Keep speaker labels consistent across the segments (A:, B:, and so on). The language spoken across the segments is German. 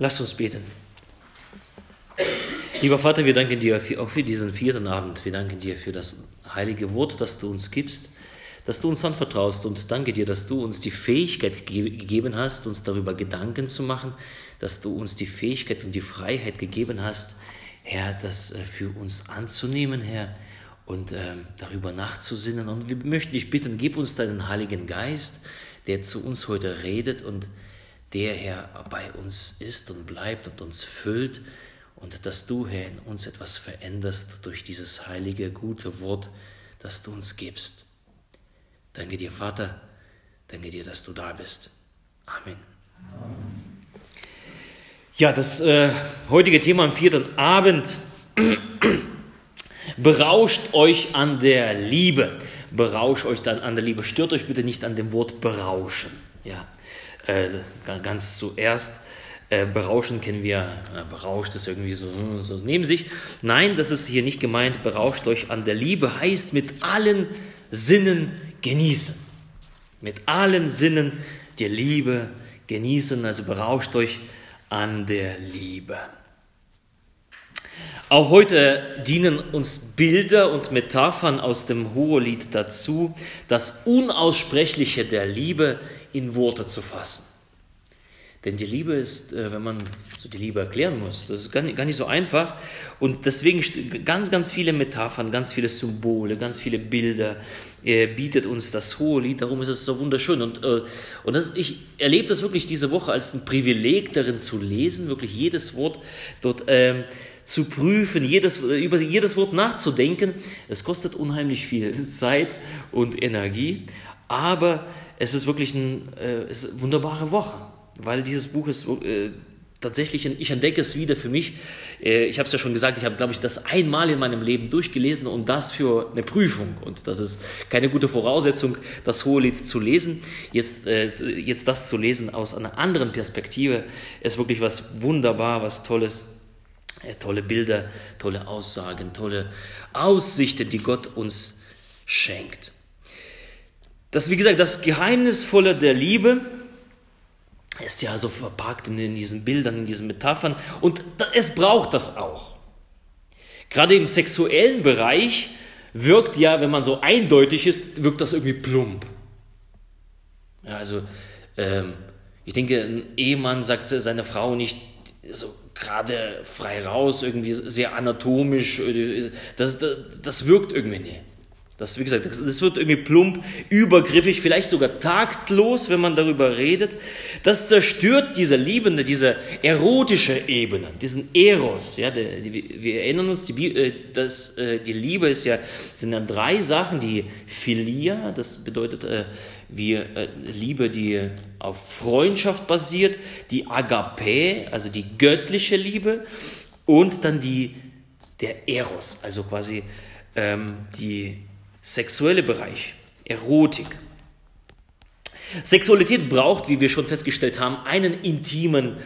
A: Lass uns beten. Lieber Vater, wir danken dir auch für diesen vierten Abend. Wir danken dir für das heilige Wort, das du uns gibst, dass du uns anvertraust und danke dir, dass du uns die Fähigkeit gegeben hast, uns darüber Gedanken zu machen, dass du uns die Fähigkeit und die Freiheit gegeben hast, Herr, das äh, für uns anzunehmen, Herr, und äh, darüber nachzusinnen. Und wir möchten dich bitten, gib uns deinen Heiligen Geist, der zu uns heute redet und der, Herr, bei uns ist und bleibt und uns füllt und dass du, Herr, in uns etwas veränderst durch dieses heilige, gute Wort, das du uns gibst. Danke dir, Vater, danke dir, dass du da bist. Amen. Ja, das äh, heutige Thema am vierten Abend. Berauscht euch an der Liebe. Berauscht euch dann an der Liebe. Stört euch bitte nicht an dem Wort berauschen. Ja, äh, ganz zuerst. Äh, berauschen kennen wir, äh, berauscht ist irgendwie so, hm, so neben sich. Nein, das ist hier nicht gemeint. Berauscht euch an der Liebe heißt mit allen Sinnen genießen. Mit allen Sinnen die Liebe genießen. Also berauscht euch an der Liebe. Auch heute dienen uns Bilder und Metaphern aus dem Hohelied dazu, das Unaussprechliche der Liebe in Worte zu fassen. Denn die Liebe ist, äh, wenn man so die Liebe erklären muss, das ist gar nicht, so einfach. Und deswegen ganz, ganz viele Metaphern, ganz viele Symbole, ganz viele Bilder äh, bietet uns das Hohelied. Darum ist es so wunderschön. Und, äh, und das, ich erlebe das wirklich diese Woche als ein Privileg, darin zu lesen, wirklich jedes Wort dort ähm, zu prüfen, jedes, über jedes Wort nachzudenken. Es kostet unheimlich viel Zeit und Energie, aber es ist wirklich ein, äh, es ist eine wunderbare Woche, weil dieses Buch ist äh, tatsächlich, ich entdecke es wieder für mich. Äh, ich habe es ja schon gesagt, ich habe, glaube ich, das einmal in meinem Leben durchgelesen und das für eine Prüfung. Und das ist keine gute Voraussetzung, das Hohelied zu lesen. Jetzt, äh, jetzt das zu lesen aus einer anderen Perspektive ist wirklich was wunderbar, was Tolles tolle Bilder, tolle Aussagen, tolle Aussichten, die Gott uns schenkt. Das, wie gesagt, das Geheimnisvolle der Liebe ist ja so verpackt in diesen Bildern, in diesen Metaphern und es braucht das auch. Gerade im sexuellen Bereich wirkt ja, wenn man so eindeutig ist, wirkt das irgendwie plump. Ja, also, ähm, ich denke, ein Ehemann sagt seiner Frau nicht so, gerade frei raus, irgendwie sehr anatomisch. Äh, das, das, das wirkt irgendwie nicht. Das, wie gesagt, das wird irgendwie plump, übergriffig, vielleicht sogar taktlos, wenn man darüber redet. Das zerstört diese liebende, diese erotische Ebene, diesen Eros. Ja, die, die, wir erinnern uns, die, äh, das, äh, die Liebe ist ja, sind dann drei Sachen. Die Philia, das bedeutet wir, Liebe, die auf Freundschaft basiert. Die Agape, also die göttliche Liebe. Und dann die, der Eros, also quasi ähm, die sexuelle Bereich, Erotik. Sexualität braucht, wie wir schon festgestellt haben, einen intimen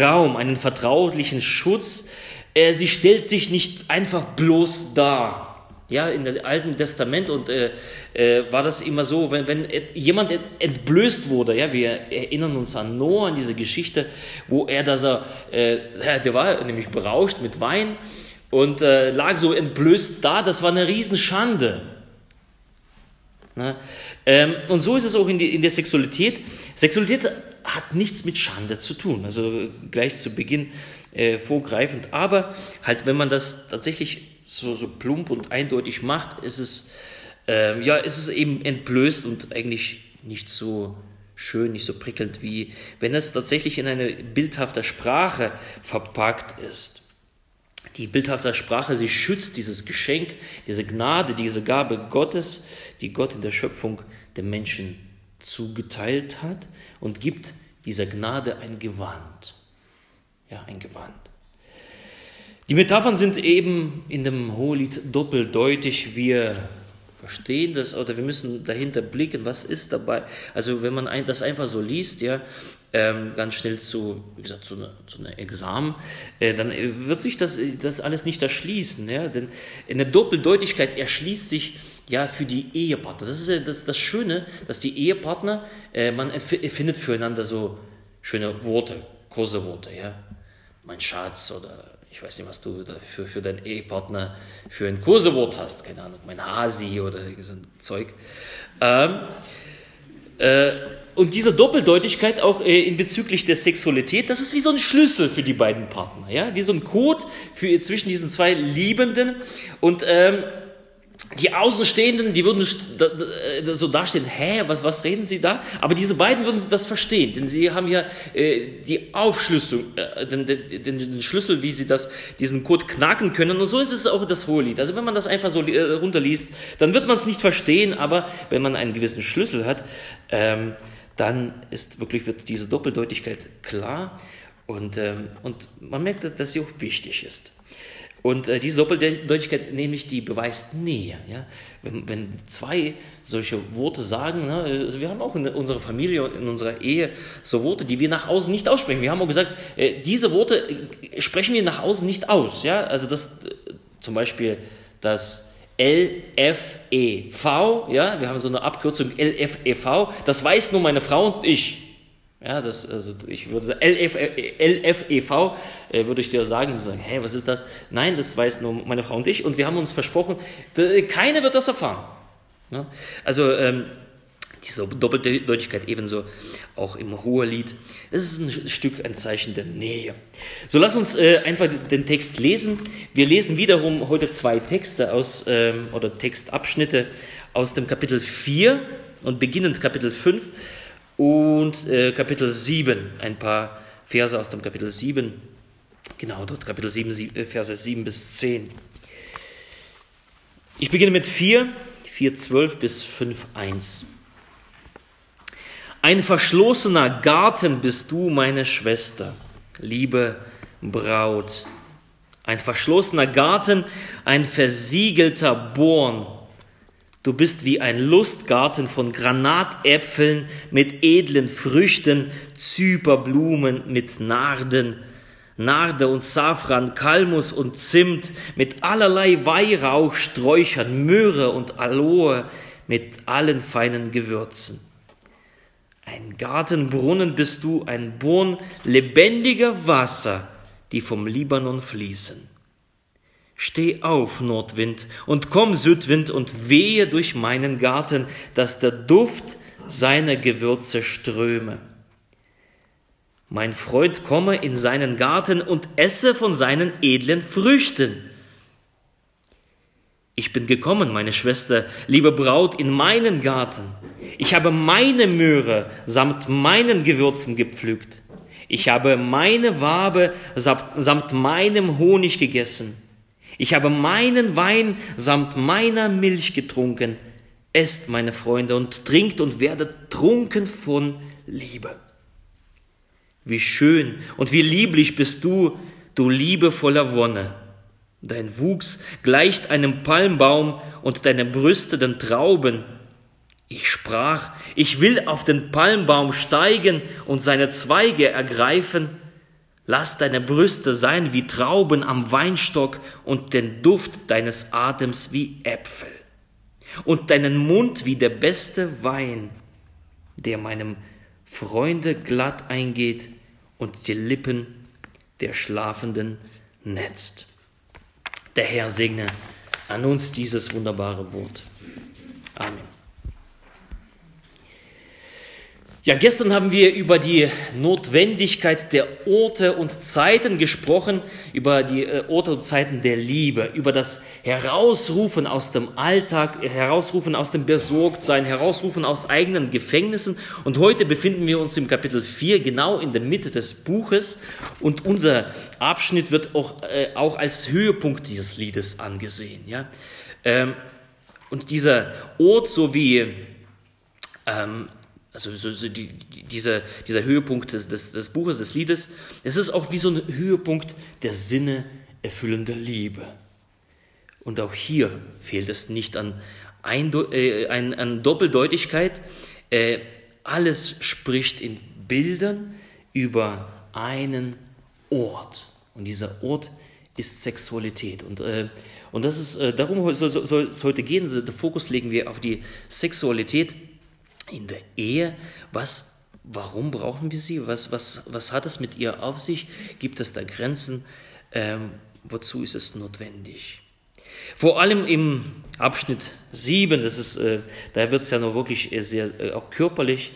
A: Raum, einen vertraulichen Schutz. Äh, sie stellt sich nicht einfach bloß dar. Ja, in dem Alten Testament und äh, äh, war das immer so, wenn, wenn jemand entblößt wurde, ja, wir erinnern uns an Noah, an diese Geschichte, wo er da so, äh, der war nämlich berauscht mit Wein und äh, lag so entblößt da, das war eine Riesenschande. Ne? Ähm, und so ist es auch in, die, in der Sexualität. Sexualität hat nichts mit Schande zu tun, also gleich zu Beginn äh, vorgreifend. Aber halt, wenn man das tatsächlich so, so plump und eindeutig macht, ist es, äh, ja, ist es eben entblößt und eigentlich nicht so schön, nicht so prickelnd, wie wenn es tatsächlich in eine bildhafte Sprache verpackt ist. Die bildhafte Sprache, sie schützt dieses Geschenk, diese Gnade, diese Gabe Gottes, die Gott in der Schöpfung dem Menschen zugeteilt hat und gibt dieser Gnade ein Gewand. Ja, ein Gewand. Die Metaphern sind eben in dem Hohelied doppeldeutig. Wir verstehen das oder wir müssen dahinter blicken, was ist dabei. Also wenn man das einfach so liest, ja, ähm, ganz schnell zu, wie gesagt, zu einer, zu einer Examen, äh, dann wird sich das, das alles nicht erschließen. Ja? Denn eine Doppeldeutigkeit erschließt sich ja für die Ehepartner. Das ist ja das, das Schöne, dass die Ehepartner, äh, man findet füreinander so schöne Worte, große Worte. Ja? mein Schatz oder ich weiß nicht, was du für, für deinen Ehepartner für ein Kursewort hast, keine Ahnung, mein Hasi oder so ein Zeug. Ähm, äh, und diese Doppeldeutigkeit auch äh, in bezüglich der Sexualität, das ist wie so ein Schlüssel für die beiden Partner, ja, wie so ein Code für zwischen diesen zwei Liebenden. Und ähm, die Außenstehenden, die würden äh, so dastehen, hä, was, was reden Sie da? Aber diese beiden würden das verstehen, denn sie haben ja äh, die Aufschlüsselung, äh, den, den, den, Schlüssel, wie sie das, diesen Code knacken können. Und so ist es auch das Hohelied. Also wenn man das einfach so äh, runterliest, dann wird man es nicht verstehen, aber wenn man einen gewissen Schlüssel hat, ähm, dann ist wirklich wird diese Doppeldeutigkeit klar und, ähm, und man merkt, dass sie auch wichtig ist. Und äh, diese Doppeldeutigkeit, nämlich die beweist Nähe. Ja? Wenn, wenn zwei solche Worte sagen, ne, also wir haben auch in unserer Familie und in unserer Ehe so Worte, die wir nach außen nicht aussprechen. Wir haben auch gesagt, äh, diese Worte äh, sprechen wir nach außen nicht aus. Ja? Also das äh, zum Beispiel das LFEV, ja, wir haben so eine Abkürzung LFEV, das weiß nur meine Frau und ich. Ja, das, also ich würde sagen, LF, LFEV äh, würde ich dir sagen, und sagen, hey, was ist das? Nein, das weiß nur meine Frau und ich und wir haben uns versprochen, keiner wird das erfahren. Ja? Also ähm, diese Doppeldeutigkeit ebenso auch im Hohelied. Es ist ein Stück ein Zeichen der Nähe. So lass uns äh, einfach den Text lesen. Wir lesen wiederum heute zwei Texte aus ähm, oder Textabschnitte aus dem Kapitel 4 und beginnend Kapitel 5 und äh, Kapitel 7, ein paar Verse aus dem Kapitel 7, genau dort Kapitel 7, äh, Verse 7 bis 10. Ich beginne mit 4, 4, 12 bis 5, 1. Ein verschlossener Garten bist du, meine Schwester, liebe Braut. Ein verschlossener Garten, ein versiegelter Born Du bist wie ein Lustgarten von Granatäpfeln mit edlen Früchten, Zyperblumen mit Narden, Narde und Safran, Kalmus und Zimt, mit allerlei Weihrauch, Sträuchern, Myrrhe und Aloe, mit allen feinen Gewürzen. Ein Gartenbrunnen bist du, ein Born lebendiger Wasser, die vom Libanon fließen. Steh auf, Nordwind, und komm, Südwind, und wehe durch meinen Garten, dass der Duft seiner Gewürze ströme. Mein Freund komme in seinen Garten und esse von seinen edlen Früchten. Ich bin gekommen, meine Schwester, liebe Braut, in meinen Garten. Ich habe meine Möhre samt meinen Gewürzen gepflückt. Ich habe meine Wabe samt meinem Honig gegessen. Ich habe meinen Wein samt meiner Milch getrunken. Esst, meine Freunde, und trinkt und werdet trunken von Liebe. Wie schön und wie lieblich bist du, du liebevoller Wonne. Dein Wuchs gleicht einem Palmbaum und deine Brüste den Trauben. Ich sprach, ich will auf den Palmbaum steigen und seine Zweige ergreifen, Lass deine Brüste sein wie Trauben am Weinstock und den Duft deines Atems wie Äpfel und deinen Mund wie der beste Wein, der meinem Freunde glatt eingeht und die Lippen der Schlafenden netzt. Der Herr segne an uns dieses wunderbare Wort. Amen. Ja, gestern haben wir über die Notwendigkeit der Orte und Zeiten gesprochen, über die äh, Orte und Zeiten der Liebe, über das Herausrufen aus dem Alltag, Herausrufen aus dem Besorgtsein, Herausrufen aus eigenen Gefängnissen. Und heute befinden wir uns im Kapitel 4, genau in der Mitte des Buches. Und unser Abschnitt wird auch, äh, auch als Höhepunkt dieses Liedes angesehen. Ja? Ähm, und dieser Ort, so wie ähm, also so, so die, die, dieser, dieser Höhepunkt des, des, des Buches, des Liedes, es ist auch wie so ein Höhepunkt der Sinne erfüllender Liebe. Und auch hier fehlt es nicht an, Eindo äh, an, an Doppeldeutigkeit. Äh, alles spricht in Bildern über einen Ort. Und dieser Ort ist Sexualität. Und, äh, und das ist, äh, darum soll es heute gehen. Den Fokus legen wir auf die Sexualität in der Ehe, was warum brauchen wir sie? Was, was, was hat es mit ihr auf sich? Gibt es da Grenzen? Ähm, wozu ist es notwendig? Vor allem im Abschnitt 7, das ist, äh, da wird es ja noch wirklich sehr äh, auch körperlich.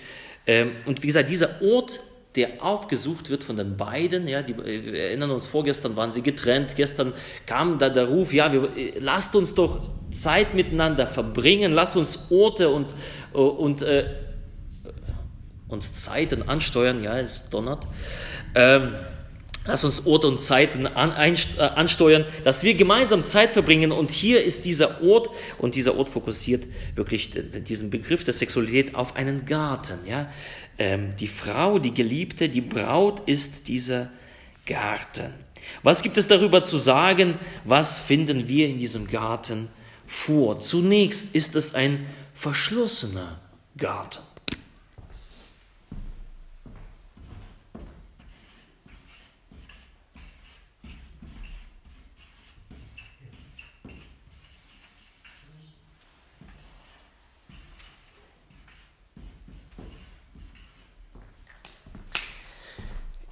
A: Ähm, und wie gesagt, dieser Ort, der aufgesucht wird von den beiden, ja, die, äh, wir erinnern uns, vorgestern waren sie getrennt, gestern kam da der Ruf, ja, wir, äh, lasst uns doch Zeit miteinander verbringen, lasst uns Orte und, äh, und, und Zeiten ansteuern, ja, es donnert. Ähm, Lass uns Orte und Zeiten äh, ansteuern, dass wir gemeinsam Zeit verbringen. Und hier ist dieser Ort, und dieser Ort fokussiert wirklich diesen Begriff der Sexualität auf einen Garten. Ja? Ähm, die Frau, die Geliebte, die Braut ist dieser Garten. Was gibt es darüber zu sagen? Was finden wir in diesem Garten vor? Zunächst ist es ein verschlossener Garten.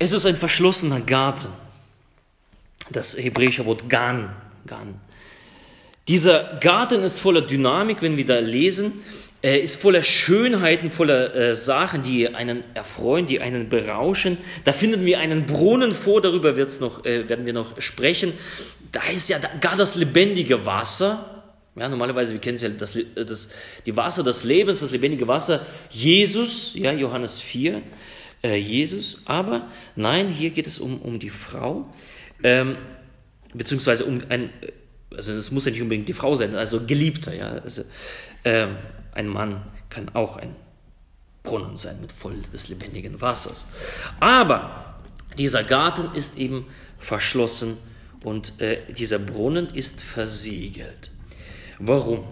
A: Es ist ein verschlossener Garten. Das hebräische Wort Gan. Gan. Dieser Garten ist voller Dynamik, wenn wir da lesen. Er ist voller Schönheiten, voller äh, Sachen, die einen erfreuen, die einen berauschen. Da finden wir einen Brunnen vor, darüber wird's noch, äh, werden wir noch sprechen. Da ist ja gar das lebendige Wasser. Ja, normalerweise, wir kennen es ja, das, das, die Wasser des Lebens, das lebendige Wasser. Jesus, ja, Johannes 4 äh, Jesus, aber nein, hier geht es um, um die Frau, ähm, beziehungsweise um ein, also es muss ja nicht unbedingt die Frau sein, also Geliebter, ja, also, ähm, ein Mann kann auch ein Brunnen sein mit voll des lebendigen Wassers. Aber dieser Garten ist eben verschlossen und äh, dieser Brunnen ist versiegelt. Warum?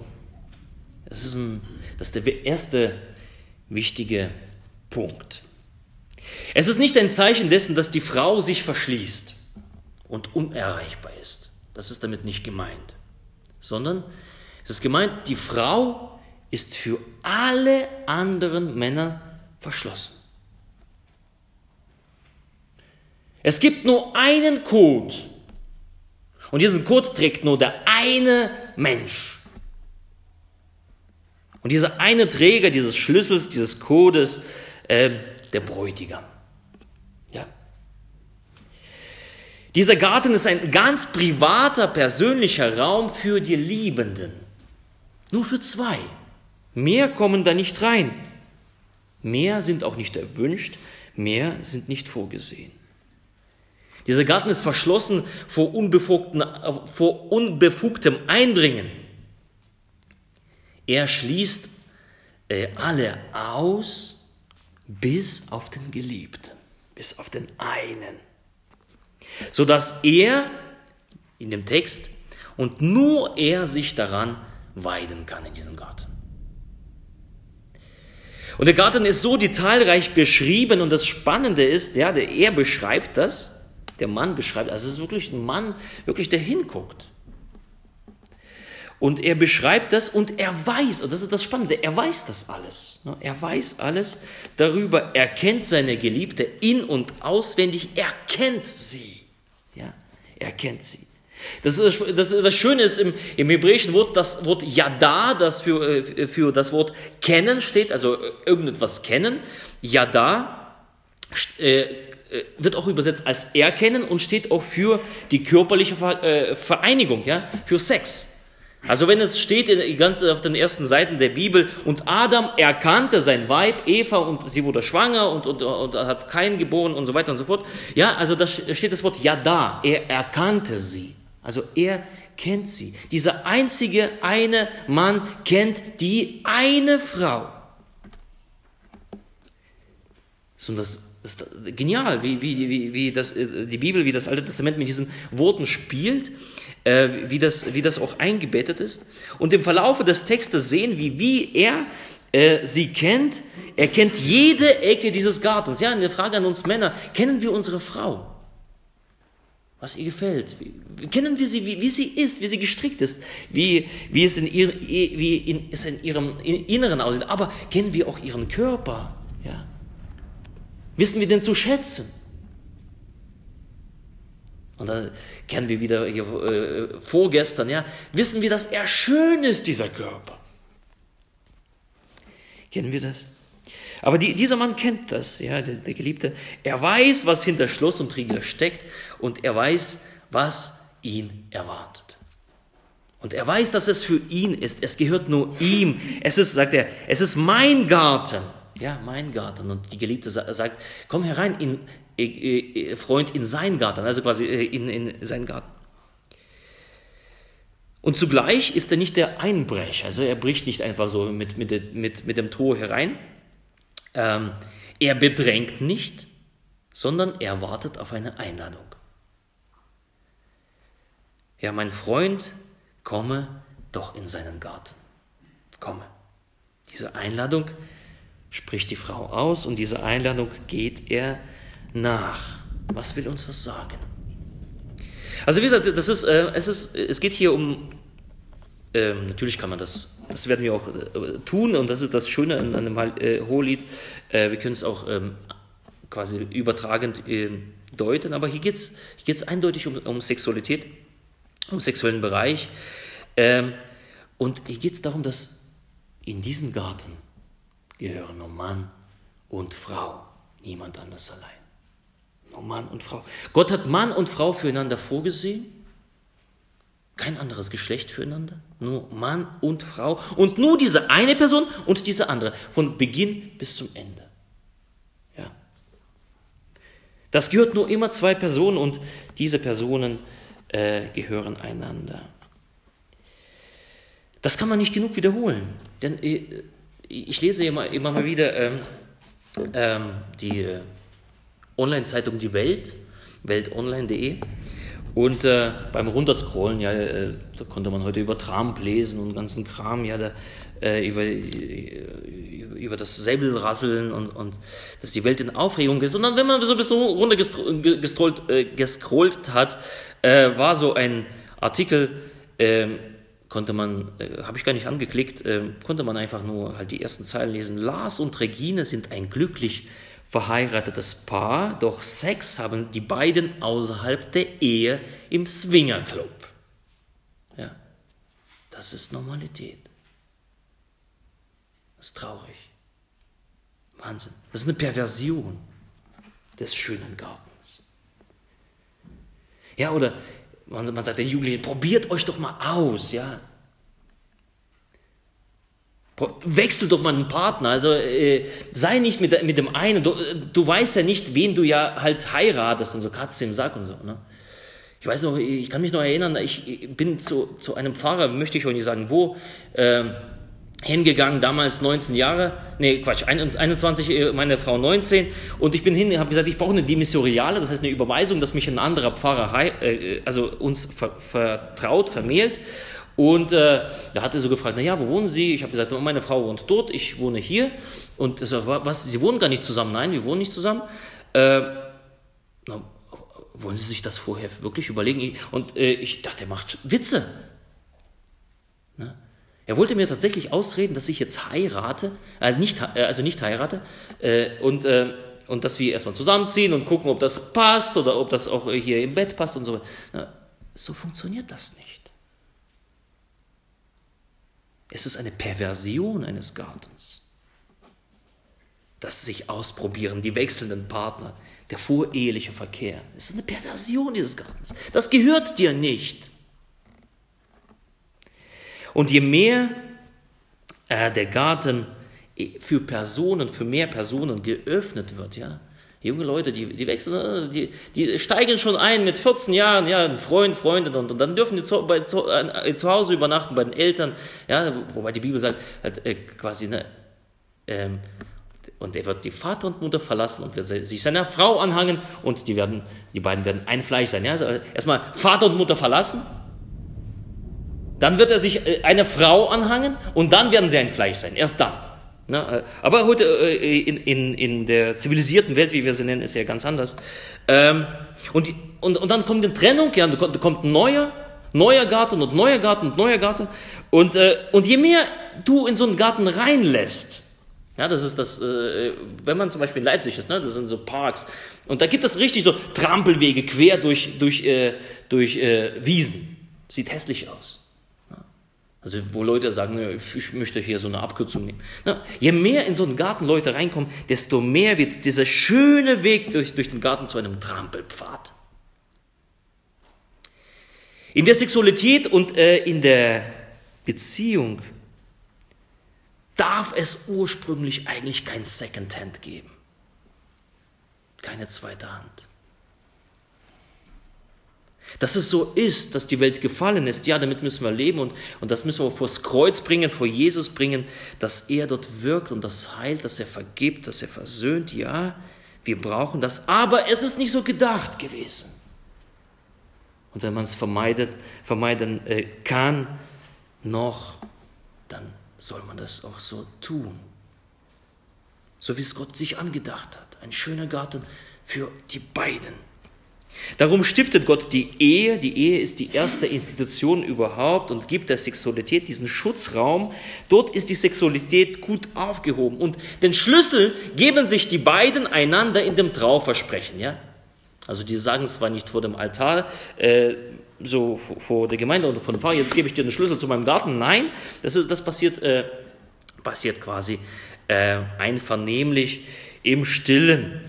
A: Das ist, ein, das ist der erste wichtige Punkt. Es ist nicht ein Zeichen dessen, dass die Frau sich verschließt und unerreichbar ist. Das ist damit nicht gemeint. Sondern es ist gemeint, die Frau ist für alle anderen Männer verschlossen. Es gibt nur einen Code. Und diesen Code trägt nur der eine Mensch. Und dieser eine Träger dieses Schlüssels, dieses Codes, äh, der Bräutigam. Ja. Dieser Garten ist ein ganz privater, persönlicher Raum für die Liebenden. Nur für zwei. Mehr kommen da nicht rein. Mehr sind auch nicht erwünscht, mehr sind nicht vorgesehen. Dieser Garten ist verschlossen vor, vor unbefugtem Eindringen. Er schließt äh, alle aus, bis auf den Geliebten, bis auf den einen. Sodass er in dem Text und nur er sich daran weiden kann in diesem Garten. Und der Garten ist so detailreich beschrieben und das Spannende ist, ja, der, er beschreibt das, der Mann beschreibt, also es ist wirklich ein Mann, wirklich der hinguckt. Und er beschreibt das und er weiß, und das ist das Spannende, er weiß das alles. Ne? Er weiß alles darüber, er kennt seine Geliebte in- und auswendig, er kennt sie. Ja, er kennt sie. Das, ist, das, das Schöne ist im, im hebräischen Wort, das Wort Yada, das für, äh, für das Wort kennen steht, also irgendetwas kennen. Yada äh, äh, wird auch übersetzt als erkennen und steht auch für die körperliche Vereinigung, ja, für Sex. Also wenn es steht in, ganz auf den ersten Seiten der Bibel, und Adam erkannte sein Weib, Eva, und sie wurde schwanger und, und, und hat keinen geboren und so weiter und so fort. Ja, also da steht das Wort ja da. Er erkannte sie. Also er kennt sie. Dieser einzige eine Mann kennt die eine Frau. So, das, ist genial, wie, wie, wie, wie das, äh, die Bibel, wie das Alte Testament mit diesen Worten spielt äh, wie, das, wie das auch eingebettet ist. Und im Verlaufe des Textes sehen wir, wie er äh, sie kennt. Er kennt jede Ecke dieses Gartens. Ja, eine Frage an uns Männer. Kennen wir unsere Frau? Was ihr gefällt? Wie, kennen wir sie, wie, wie, sie ist, wie sie gestrickt ist, wie, wie es in, ihr, wie in, es in ihrem Inneren aussieht. Aber kennen wir auch ihren Körper? Ja? Wissen wir den zu schätzen? Und dann kennen wir wieder hier, äh, vorgestern, ja, wissen wir, dass er schön ist, dieser Körper. Kennen wir das? Aber die, dieser Mann kennt das, ja, der, der Geliebte. Er weiß, was hinter Schloss und Riegel steckt und er weiß, was ihn erwartet. Und er weiß, dass es für ihn ist. Es gehört nur ihm. Es ist, sagt er, es ist mein Garten. Ja, mein Garten. Und die Geliebte sagt, komm herein, in, Freund, in seinen Garten. Also quasi äh, in, in seinen Garten. Und zugleich ist er nicht der Einbrecher. Also er bricht nicht einfach so mit, mit, mit, mit dem Tor herein. Ähm, er bedrängt nicht, sondern er wartet auf eine Einladung. Ja, mein Freund, komme doch in seinen Garten. Komme. Diese Einladung spricht die Frau aus und diese Einladung geht er nach. Was will uns das sagen? Also wie gesagt, das ist, äh, es, ist, es geht hier um, äh, natürlich kann man das, das werden wir auch äh, tun und das ist das Schöne an einem äh, Hohelied, äh, wir können es auch ähm, quasi übertragend ähm, deuten, aber hier geht es hier geht's eindeutig um, um Sexualität im sexuellen Bereich. Ähm, und hier geht es darum, dass in diesen Garten gehören nur Mann und Frau, niemand anders allein. Nur Mann und Frau. Gott hat Mann und Frau füreinander vorgesehen, kein anderes Geschlecht füreinander, nur Mann und Frau und nur diese eine Person und diese andere, von Beginn bis zum Ende. Ja. Das gehört nur immer zwei Personen und diese Personen äh, gehören einander. Das kann man nicht genug wiederholen, denn äh, ich lese immer, immer mal wieder ähm, ähm, die äh, Online-Zeitung Die Welt, weltonline.de. Und äh, beim Runterscrollen, ja, äh, da konnte man heute über Trump lesen und ganzen Kram, ja, da, äh, über, äh, über das Säbelrasseln und, und dass die Welt in Aufregung ist. Und dann, wenn man so ein bisschen runter gescrollt, äh, gescrollt hat, äh, war so ein Artikel, ähm, konnte man, habe ich gar nicht angeklickt, äh, konnte man einfach nur halt die ersten Zeilen lesen. Lars und Regine sind ein glücklich verheiratetes Paar, doch Sex haben die beiden außerhalb der Ehe im Swingerclub. Ja, das ist Normalität. Das ist traurig. Wahnsinn. Das ist eine Perversion des schönen Gartens. Ja, oder man, man sagt den Jugendlichen, probiert euch doch mal aus, ja. Wechsel doch mal einen Partner, also äh, sei nicht mit, mit dem einen, du, du weißt ja nicht, wen du ja halt heiratest und so, Katze im Sack und so, ne? Ich weiß noch, ich kann mich noch erinnern, ich bin zu, zu einem Pfarrer, möchte ich euch nicht sagen, wo, ähm, hingegangen, damals 19 Jahre, nee, Quatsch, 21, äh, meine Frau 19 und ich bin hin, habe gesagt, ich brauche eine Demissoriale, das heißt eine Überweisung, dass mich ein anderer Pfarrer, äh, also uns ver, vertraut, vermählt und äh, da hat er so gefragt, na ja, wo wohnen Sie? Ich habe gesagt, meine Frau wohnt dort, ich wohne hier und so, was, Sie wohnen gar nicht zusammen? Nein, wir wohnen nicht zusammen. Äh, na, wollen Sie sich das vorher wirklich überlegen? Und äh, ich dachte, er macht Witze. Ne? Er wollte mir tatsächlich ausreden, dass ich jetzt heirate, äh, nicht, äh, also nicht heirate, äh, und, äh, und dass wir erstmal zusammenziehen und gucken, ob das passt oder ob das auch hier im Bett passt und so. Na, so funktioniert das nicht. Es ist eine Perversion eines Gartens. Das sich ausprobieren, die wechselnden Partner, der voreheliche Verkehr. Es ist eine Perversion dieses Gartens. Das gehört dir nicht. Und je mehr äh, der Garten für Personen, für mehr Personen geöffnet wird, ja, junge Leute, die, die wechseln, äh, die, die steigen schon ein mit 14 Jahren, ja, Freund, Freundin und, und dann dürfen die zu, bei, zu, äh, zu, Hause übernachten bei den Eltern, ja, wobei die Bibel sagt, halt, äh, quasi, ne, ähm, und er wird die Vater und Mutter verlassen und wird sich seiner Frau anhangen und die werden, die beiden werden ein Fleisch sein, ja, also erstmal Vater und Mutter verlassen, dann wird er sich äh, eine Frau anhangen und dann werden sie ein Fleisch sein. Erst dann. Äh, aber heute äh, in, in, in der zivilisierten Welt, wie wir sie nennen, ist ja ganz anders. Ähm, und, und, und dann kommt eine Trennung, ja, da kommt ein neuer, neuer Garten und neuer Garten und neuer Garten. Und, und je mehr du in so einen Garten reinlässt, Ja, das ist das, äh, wenn man zum Beispiel in Leipzig ist, ne, das sind so Parks. Und da gibt es richtig so Trampelwege quer durch, durch, äh, durch äh, Wiesen. Sieht hässlich aus. Also wo Leute sagen, ich möchte hier so eine Abkürzung nehmen. Na, je mehr in so einen Garten Leute reinkommen, desto mehr wird dieser schöne Weg durch, durch den Garten zu einem Trampelpfad. In der Sexualität und äh, in der Beziehung darf es ursprünglich eigentlich kein Second Hand geben. Keine zweite Hand. Dass es so ist, dass die Welt gefallen ist, ja, damit müssen wir leben und, und das müssen wir vors Kreuz bringen, vor Jesus bringen, dass er dort wirkt und das heilt, dass er vergibt, dass er versöhnt, ja, wir brauchen das, aber es ist nicht so gedacht gewesen. Und wenn man es vermeidet, vermeiden äh, kann, noch, dann soll man das auch so tun. So wie es Gott sich angedacht hat. Ein schöner Garten für die beiden. Darum stiftet Gott die Ehe. Die Ehe ist die erste Institution überhaupt und gibt der Sexualität diesen Schutzraum. Dort ist die Sexualität gut aufgehoben. Und den Schlüssel geben sich die beiden einander in dem Trauversprechen. Ja? Also die sagen zwar nicht vor dem Altar, äh, so vor der Gemeinde oder vor dem Pfarrer, jetzt gebe ich dir den Schlüssel zu meinem Garten. Nein, das, ist, das passiert, äh, passiert quasi äh, einvernehmlich im Stillen.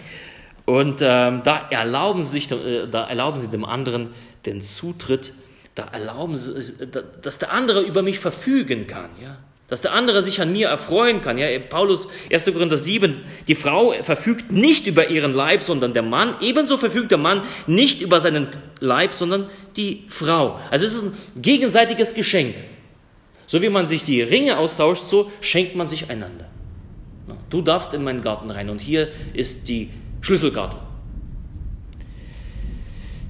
A: Und ähm, da, erlauben sie sich, äh, da erlauben sie dem anderen den Zutritt, da erlauben sie, dass der andere über mich verfügen kann, ja. Dass der andere sich an mir erfreuen kann. Ja, Paulus 1. Korinther 7, die Frau verfügt nicht über ihren Leib, sondern der Mann. Ebenso verfügt der Mann nicht über seinen Leib, sondern die Frau. Also es ist ein gegenseitiges Geschenk. So wie man sich die Ringe austauscht, so schenkt man sich einander. Du darfst in meinen Garten rein und hier ist die Schlüsselkarte.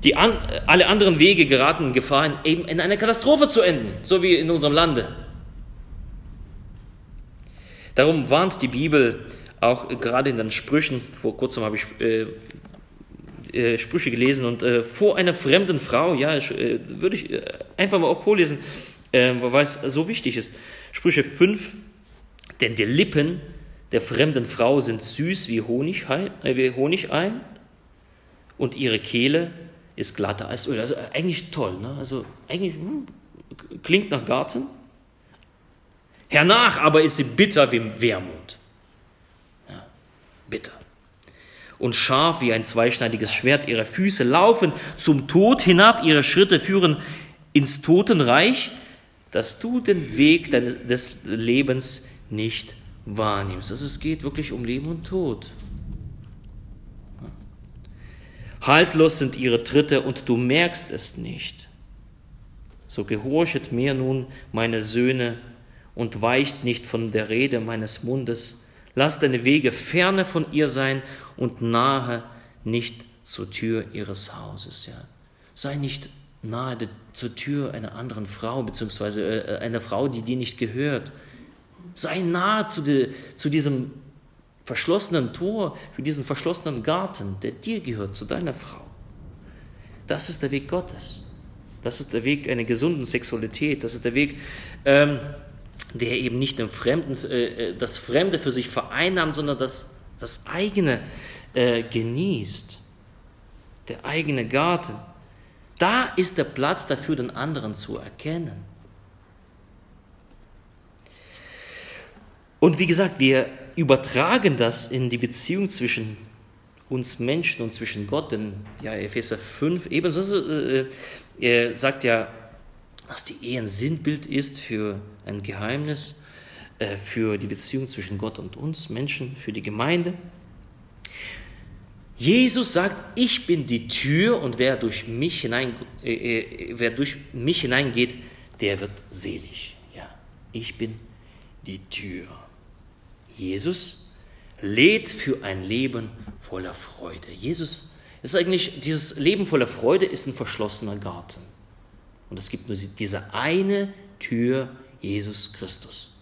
A: Die an, alle anderen Wege geraten in Gefahr, eben in einer Katastrophe zu enden, so wie in unserem Lande. Darum warnt die Bibel auch gerade in den Sprüchen, vor kurzem habe ich äh, äh, Sprüche gelesen und äh, vor einer fremden Frau, ja, äh, würde ich äh, einfach mal auch vorlesen, äh, weil es so wichtig ist. Sprüche 5, denn die Lippen der fremden Frau sind süß wie Honigei, wie Honigei und ihre Kehle ist glatter als Öl. Also eigentlich toll, ne? also eigentlich hm, klingt nach Garten. Hernach aber ist sie bitter wie Wermut. Ja, bitter. Und scharf wie ein zweischneidiges Schwert. Ihre Füße laufen zum Tod hinab, ihre Schritte führen ins Totenreich, dass du den Weg des Lebens nicht wahrnimmst. Also es geht wirklich um Leben und Tod. Haltlos sind ihre Tritte und du merkst es nicht. So gehorchet mir nun, meine Söhne, und weicht nicht von der Rede meines Mundes. Lass deine Wege ferne von ihr sein und nahe nicht zur Tür ihres Hauses. Ja. Sei nicht nahe zur Tür einer anderen Frau, beziehungsweise äh, einer Frau, die dir nicht gehört. Sei nahe zu, die, zu diesem verschlossenen Tor, für diesen verschlossenen Garten, der dir gehört, zu deiner Frau. Das ist der Weg Gottes. Das ist der Weg einer gesunden Sexualität. Das ist der Weg, ähm, der eben nicht den Fremden, äh, äh, das Fremde für sich vereinnahmt, sondern das, das eigene äh, genießt. Der eigene Garten. Da ist der Platz dafür, den anderen zu erkennen. Und wie gesagt, wir übertragen das in die Beziehung zwischen uns Menschen und zwischen Gott, denn ja, Epheser 5 ebenso äh, er sagt ja, dass die Ehe ein Sinnbild ist für ein Geheimnis, äh, für die Beziehung zwischen Gott und uns Menschen, für die Gemeinde. Jesus sagt, ich bin die Tür und wer durch mich, hinein, äh, äh, wer durch mich hineingeht, der wird selig. Ja, ich bin die Tür. Jesus lädt für ein Leben voller Freude. Jesus ist eigentlich, dieses Leben voller Freude ist ein verschlossener Garten. Und es gibt nur diese eine Tür, Jesus Christus.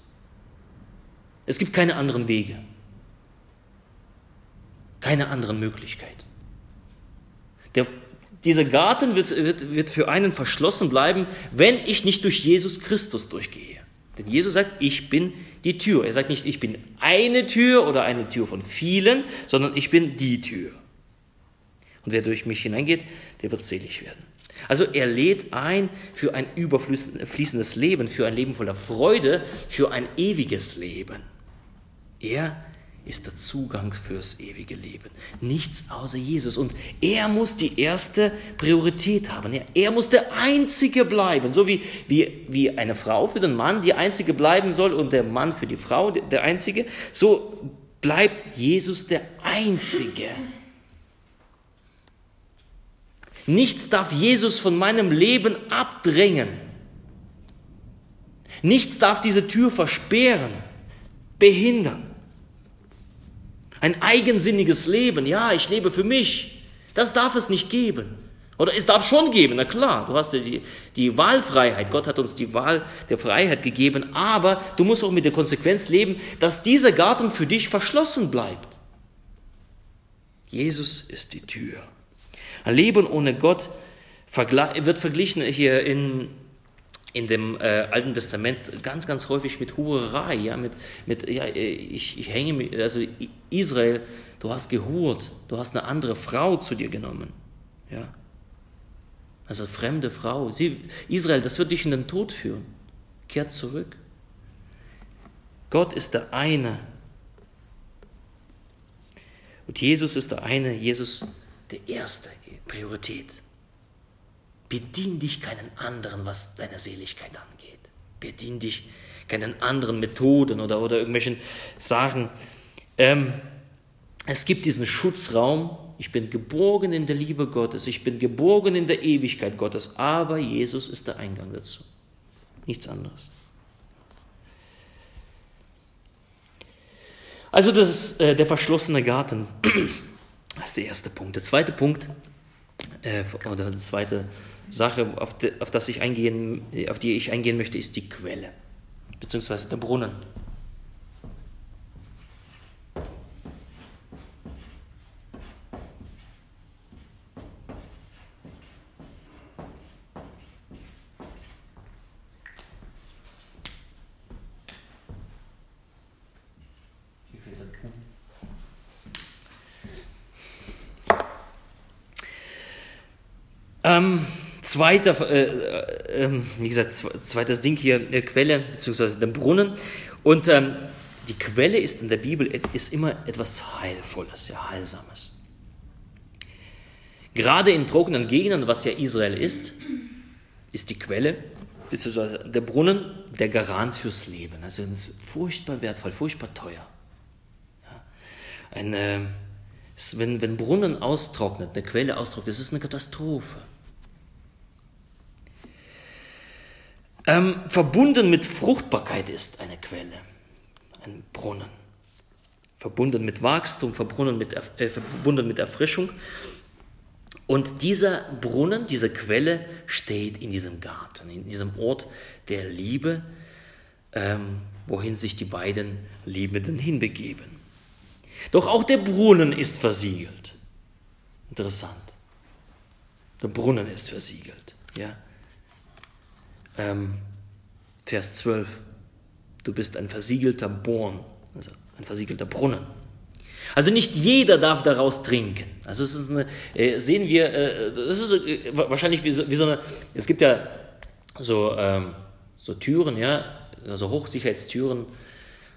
A: Es gibt keine anderen Wege, keine anderen Möglichkeiten. Der, dieser Garten wird, wird, wird für einen verschlossen bleiben, wenn ich nicht durch Jesus Christus durchgehe. Denn Jesus sagt, ich bin die Tür. Er sagt nicht, ich bin eine Tür oder eine Tür von vielen, sondern ich bin die Tür. Und wer durch mich hineingeht, der wird selig werden. Also er lädt ein für ein überfließendes Leben, für ein Leben voller Freude, für ein ewiges Leben. Er ist der Zugang fürs ewige Leben. Nichts außer Jesus. Und er muss die erste Priorität haben. Er, er muss der Einzige bleiben. So wie, wie, wie eine Frau für den Mann die Einzige bleiben soll und der Mann für die Frau der Einzige, so bleibt Jesus der Einzige. Nichts darf Jesus von meinem Leben abdrängen. Nichts darf diese Tür versperren, behindern. Ein eigensinniges Leben, ja, ich lebe für mich, das darf es nicht geben. Oder es darf schon geben, na klar, du hast die, die Wahlfreiheit, Gott hat uns die Wahl der Freiheit gegeben, aber du musst auch mit der Konsequenz leben, dass dieser Garten für dich verschlossen bleibt. Jesus ist die Tür. Ein Leben ohne Gott wird verglichen hier in in dem äh, Alten Testament ganz, ganz häufig mit Hurerei, ja, mit, mit ja, ich, ich hänge mit, also Israel, du hast gehurt, du hast eine andere Frau zu dir genommen, ja. Also fremde Frau. Sie, Israel, das wird dich in den Tod führen. Kehrt zurück. Gott ist der eine. Und Jesus ist der eine, Jesus der erste Priorität. Bedien dich keinen anderen, was deine Seligkeit angeht. Bedien dich keinen anderen Methoden oder, oder irgendwelchen Sachen. Ähm, es gibt diesen Schutzraum. Ich bin geborgen in der Liebe Gottes. Ich bin geborgen in der Ewigkeit Gottes. Aber Jesus ist der Eingang dazu. Nichts anderes. Also das ist äh, der verschlossene Garten. Das ist der erste Punkt. Der zweite Punkt, äh, oder die zweite Sache, auf, die, auf, das ich eingehen, auf die ich eingehen möchte, ist die Quelle, beziehungsweise der Brunnen. Ähm, zweiter, äh, äh, ähm, wie gesagt, zweites Ding hier, äh, Quelle, beziehungsweise der Brunnen. Und ähm, die Quelle ist in der Bibel ist immer etwas Heilvolles, ja, Heilsames. Gerade in trockenen Gegenden, was ja Israel ist, ist die Quelle, beziehungsweise der Brunnen, der Garant fürs Leben. Also es ist furchtbar wertvoll, furchtbar teuer. Ja. Ein, äh, wenn, wenn Brunnen austrocknet, eine Quelle austrocknet, das ist eine Katastrophe. Ähm, verbunden mit Fruchtbarkeit ist eine Quelle, ein Brunnen. Verbunden mit Wachstum, verbunden mit, äh, verbunden mit Erfrischung. Und dieser Brunnen, diese Quelle steht in diesem Garten, in diesem Ort der Liebe, ähm, wohin sich die beiden Liebenden hinbegeben. Doch auch der Brunnen ist versiegelt. Interessant. Der Brunnen ist versiegelt. Ja ähm, Vers 12. Du bist ein versiegelter Born, also ein versiegelter Brunnen. Also nicht jeder darf daraus trinken. Also es ist eine, äh, sehen wir, äh, das ist äh, wahrscheinlich wie so, wie so, eine, es gibt ja so, ähm, so Türen, ja, also Hochsicherheitstüren.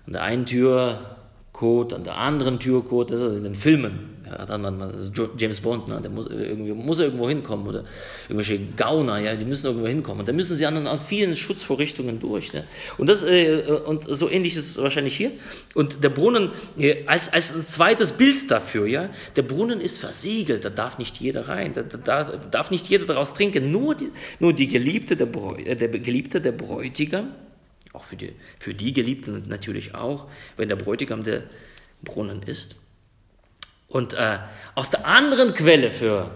A: An der einen Tür Code, an der anderen Türcode, das ist in den Filmen. Ja, man, also James Bond, ne, der muss irgendwie muss irgendwo hinkommen oder irgendwelche Gauner, ja, die müssen irgendwo hinkommen und da müssen sie an, an vielen Schutzvorrichtungen durch. Ne? Und das äh, und so ähnlich ist es wahrscheinlich hier. Und der Brunnen äh, als als ein zweites Bild dafür, ja, der Brunnen ist versiegelt, da darf nicht jeder rein, da, da, da darf nicht jeder daraus trinken, nur die, nur die Geliebte der, Bräu, äh, der Geliebte der Bräutigam auch für die, für die Geliebten natürlich auch, wenn der Bräutigam der Brunnen ist. Und äh, aus der anderen Quelle für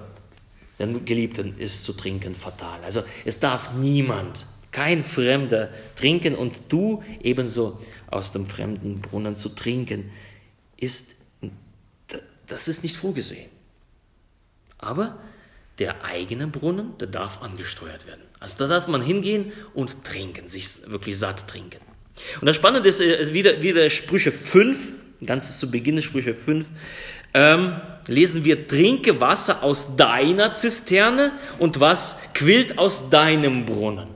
A: den Geliebten ist zu trinken fatal. Also es darf niemand, kein Fremder trinken und du ebenso aus dem fremden Brunnen zu trinken, ist, das ist nicht vorgesehen. Aber der eigene Brunnen, der darf angesteuert werden. Also da darf man hingehen und trinken, sich wirklich satt trinken. Und das Spannende ist äh, wieder, wieder Sprüche 5, ganz zu Beginn Sprüche 5, ähm, lesen wir, trinke Wasser aus deiner Zisterne und was quillt aus deinem Brunnen.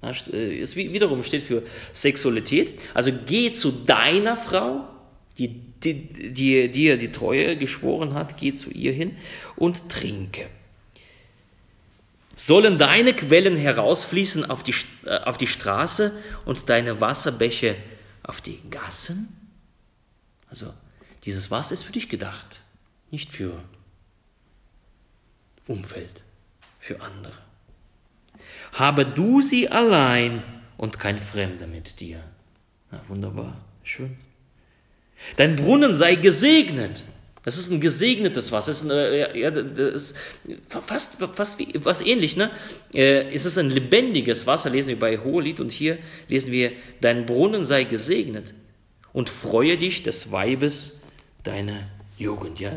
A: Das ist wiederum steht für Sexualität. Also geh zu deiner Frau, die, die, die dir die Treue geschworen hat, geh zu ihr hin und trinke. Sollen deine Quellen herausfließen auf die, äh, auf die Straße und deine Wasserbäche auf die Gassen? Also dieses Wasser ist für dich gedacht, nicht für Umfeld, für andere. Habe du sie allein und kein Fremder mit dir. Na, wunderbar, schön. Dein Brunnen sei gesegnet. Das ist ein gesegnetes Wasser. Das ist, ein, äh, ja, das ist fast, fast wie, was ähnlich. Ne? Äh, es ist ein lebendiges Wasser, lesen wir bei Hohelied. Und hier lesen wir, dein Brunnen sei gesegnet und freue dich des Weibes deiner Jugend. Ja,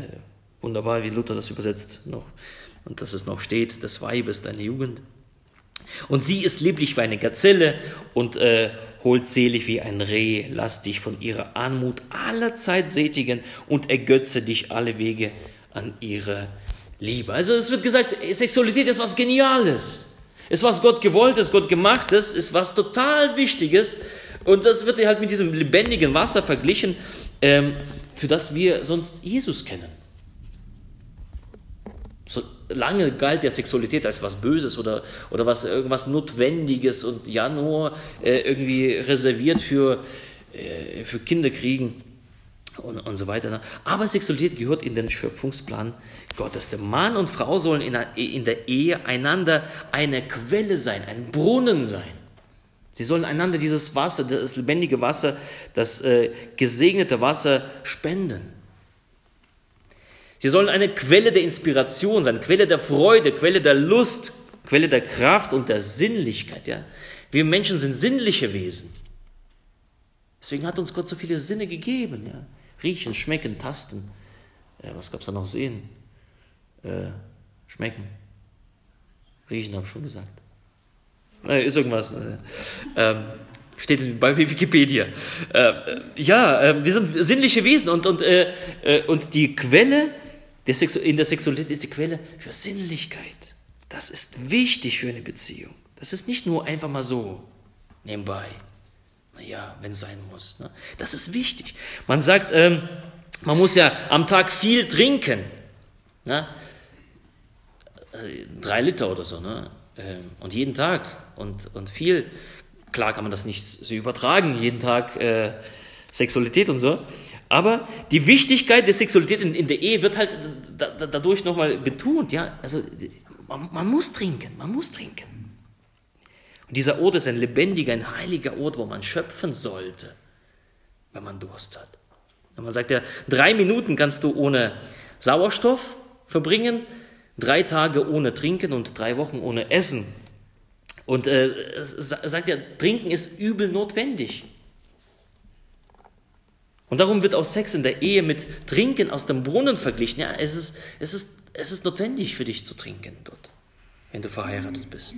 A: wunderbar, wie Luther das übersetzt noch. Und dass es noch steht, des Weibes deiner Jugend. Und sie ist lieblich wie eine Gazelle und äh, holdselig wie ein Reh. Lass dich von ihrer Anmut allerzeit sättigen und ergötze dich alle Wege an ihre Liebe. Also es wird gesagt, Sexualität ist was Geniales. Ist was Gott gewolltes, Gott gemachtes, ist was total Wichtiges. Und das wird halt mit diesem lebendigen Wasser verglichen, ähm, für das wir sonst Jesus kennen. So lange galt der Sexualität als was Böses oder, oder was irgendwas Notwendiges und ja nur äh, irgendwie reserviert für, äh, für Kinderkriegen und, und so weiter. Ne? Aber Sexualität gehört in den Schöpfungsplan Gottes. Der Mann und Frau sollen in, in der Ehe einander eine Quelle sein, ein Brunnen sein. Sie sollen einander dieses Wasser, das lebendige Wasser, das äh, gesegnete Wasser spenden. Sie sollen eine Quelle der Inspiration sein, Quelle der Freude, Quelle der Lust, Quelle der Kraft und der Sinnlichkeit. Ja? Wir Menschen sind sinnliche Wesen. Deswegen hat uns Gott so viele Sinne gegeben. Ja? Riechen, schmecken, tasten. Äh, was gab es da noch? Sehen, äh, schmecken. Riechen habe ich schon gesagt. Äh, ist irgendwas. Äh, ähm, Steht bei Wikipedia. Äh, ja, äh, wir sind sinnliche Wesen und, und, und die Quelle der in der Sexualität ist die Quelle für Sinnlichkeit. Das ist wichtig für eine Beziehung. Das ist nicht nur einfach mal so nebenbei. Naja, wenn es sein muss. Ne? Das ist wichtig. Man sagt, ähm, man muss ja am Tag viel trinken. Ne? Drei Liter oder so. Ne? Ähm, und jeden Tag. Und, und viel. Klar kann man das nicht so übertragen, jeden Tag äh, Sexualität und so. Aber die Wichtigkeit der Sexualität in, in der Ehe wird halt da, da, dadurch nochmal betont. Ja? Also man, man, muss trinken, man muss trinken. Und dieser Ort ist ein lebendiger, ein heiliger Ort, wo man schöpfen sollte, wenn man Durst hat. Und man sagt ja, drei Minuten kannst du ohne Sauerstoff verbringen, drei Tage ohne Trinken und drei Wochen ohne Essen. Und äh, sagt ja, Trinken ist übel notwendig. Und darum wird auch Sex in der Ehe mit Trinken aus dem Brunnen verglichen. Ja, es ist, es ist, es ist notwendig für dich zu trinken dort, wenn du verheiratet bist.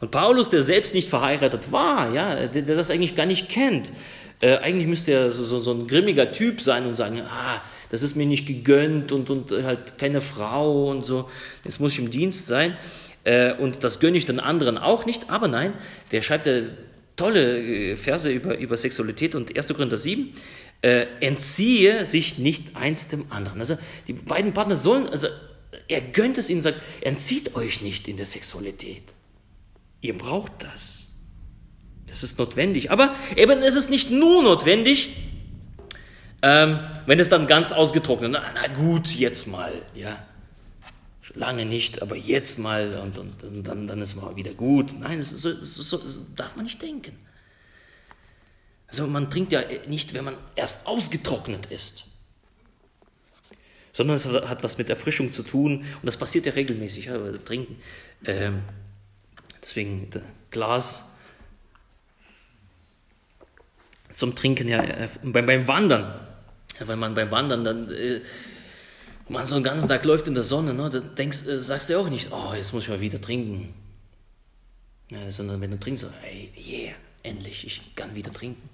A: Und Paulus, der selbst nicht verheiratet war, ja, der, der das eigentlich gar nicht kennt, äh, eigentlich müsste er so, so, so, ein grimmiger Typ sein und sagen, ah, das ist mir nicht gegönnt und, und halt keine Frau und so, jetzt muss ich im Dienst sein. Äh, und das gönne ich den anderen auch nicht, aber nein, der schreibt ja tolle äh, Verse über, über Sexualität und 1. Korinther 7, äh, entziehe sich nicht eins dem anderen. Also die beiden Partner sollen, also er gönnt es ihnen, sagt, entzieht euch nicht in der Sexualität. Ihr braucht das. Das ist notwendig. Aber eben es ist nicht nur notwendig, ähm, wenn es dann ganz ausgetrocknet, na, na gut, jetzt mal, ja lange nicht, aber jetzt mal und, und, und dann, dann ist mal wieder gut. Nein, das, so, so, so darf man nicht denken. Also man trinkt ja nicht, wenn man erst ausgetrocknet ist, sondern es hat was mit Erfrischung zu tun und das passiert ja regelmäßig, ja, trinken. Ähm, deswegen Glas zum Trinken, ja, äh, beim, beim Wandern, ja, wenn man beim Wandern dann äh, man so einen ganzen Tag läuft in der Sonne, ne, dann denkst, äh, sagst du auch nicht, oh, jetzt muss ich mal wieder trinken. Ja, sondern wenn du trinkst, hey, yeah, endlich, ich kann wieder trinken.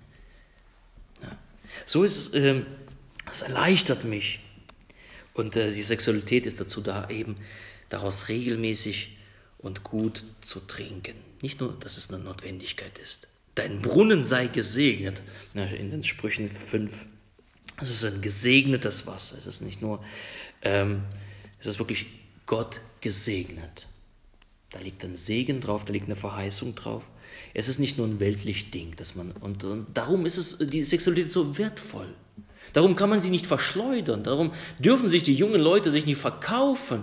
A: Ja. So ist es, äh, es erleichtert mich. Und äh, die Sexualität ist dazu da, eben daraus regelmäßig und gut zu trinken. Nicht nur, dass es eine Notwendigkeit ist. Dein Brunnen sei gesegnet, in den Sprüchen 5. Es ist ein gesegnetes Wasser. Es ist nicht nur, ähm, es ist wirklich Gott gesegnet. Da liegt ein Segen drauf, da liegt eine Verheißung drauf. Es ist nicht nur ein weltlich Ding, dass man und, und darum ist es die Sexualität so wertvoll. Darum kann man sie nicht verschleudern. Darum dürfen sich die jungen Leute sich nicht verkaufen,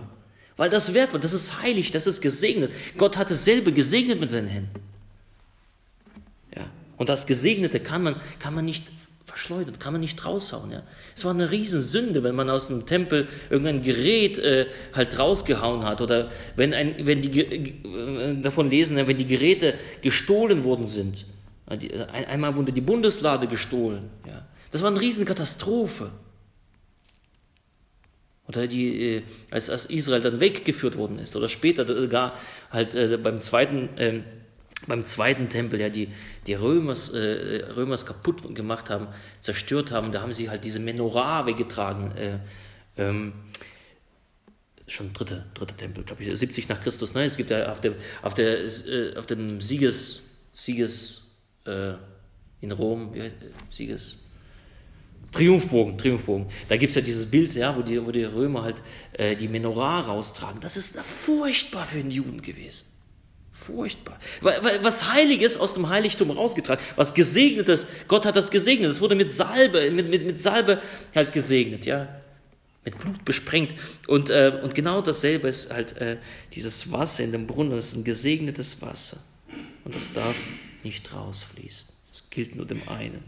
A: weil das wertvoll, das ist heilig, das ist gesegnet. Gott hat dasselbe gesegnet mit seinen Händen. Ja, und das Gesegnete kann man kann man nicht verschleudert, kann man nicht raushauen. Ja. Es war eine Riesensünde, wenn man aus dem Tempel irgendein Gerät äh, halt rausgehauen hat oder wenn, ein, wenn die äh, davon lesen, wenn die Geräte gestohlen worden sind. Einmal wurde die Bundeslade gestohlen. Ja. Das war eine Riesenkatastrophe. Oder die, äh, als, als Israel dann weggeführt worden ist oder später gar halt äh, beim zweiten äh, beim zweiten Tempel ja die, die Römers, äh, Römers kaputt gemacht haben, zerstört haben, da haben sie halt diese Menorah weggetragen. Äh, ähm, schon dritter dritte Tempel, glaube ich, 70 nach Christus. Nein, es gibt ja auf, dem, auf, der, äh, auf dem Sieges, Sieges äh, in Rom, wie heißt, Sieges, Triumphbogen, Triumphbogen. Da gibt es ja dieses Bild, ja, wo, die, wo die Römer halt äh, die Menorah raustragen. Das ist furchtbar für den Juden gewesen. Furchtbar. Was Heiliges aus dem Heiligtum rausgetragen, was Gesegnetes, Gott hat das gesegnet. Es wurde mit Salbe, mit, mit, mit Salbe halt gesegnet, ja. Mit Blut besprengt. Und, äh, und genau dasselbe ist halt äh, dieses Wasser in dem Brunnen, das ist ein gesegnetes Wasser. Und das darf nicht rausfließen. Es gilt nur dem einen.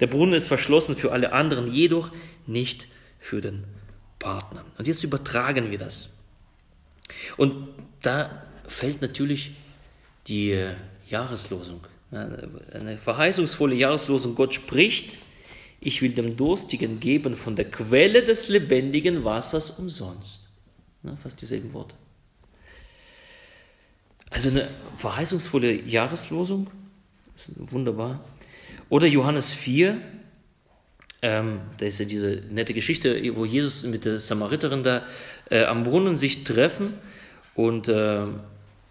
A: Der Brunnen ist verschlossen für alle anderen, jedoch nicht für den Partner. Und jetzt übertragen wir das. Und da fällt natürlich die äh, Jahreslosung. Eine verheißungsvolle Jahreslosung. Gott spricht, ich will dem Durstigen geben von der Quelle des lebendigen Wassers umsonst. Fast dieselben Worte. Also eine verheißungsvolle Jahreslosung, das ist wunderbar. Oder Johannes 4, ähm, da ist ja diese nette Geschichte, wo Jesus mit der Samariterin da äh, am Brunnen sich treffen und äh,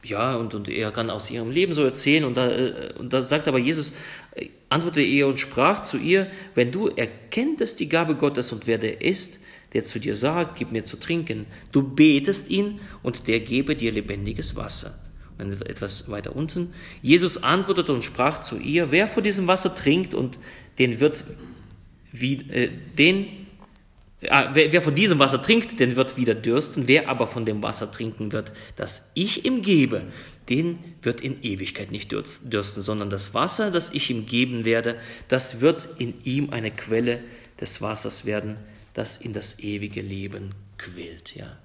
A: ja, und, und er kann aus ihrem Leben so erzählen. Und da, äh, und da sagt aber Jesus, antwortete er und sprach zu ihr, wenn du erkenntest die Gabe Gottes und wer der ist, der zu dir sagt, gib mir zu trinken, du betest ihn und der gebe dir lebendiges Wasser. Und etwas weiter unten. Jesus antwortete und sprach zu ihr, wer von diesem Wasser trinkt und den wird, wie, äh, den wer, wer, von diesem Wasser trinkt, den wird wieder dürsten. Wer aber von dem Wasser trinken wird, das ich ihm gebe, den wird in Ewigkeit nicht dürsten, sondern das Wasser, das ich ihm geben werde, das wird in ihm eine Quelle des Wassers werden, das in das ewige Leben quillt. Ja.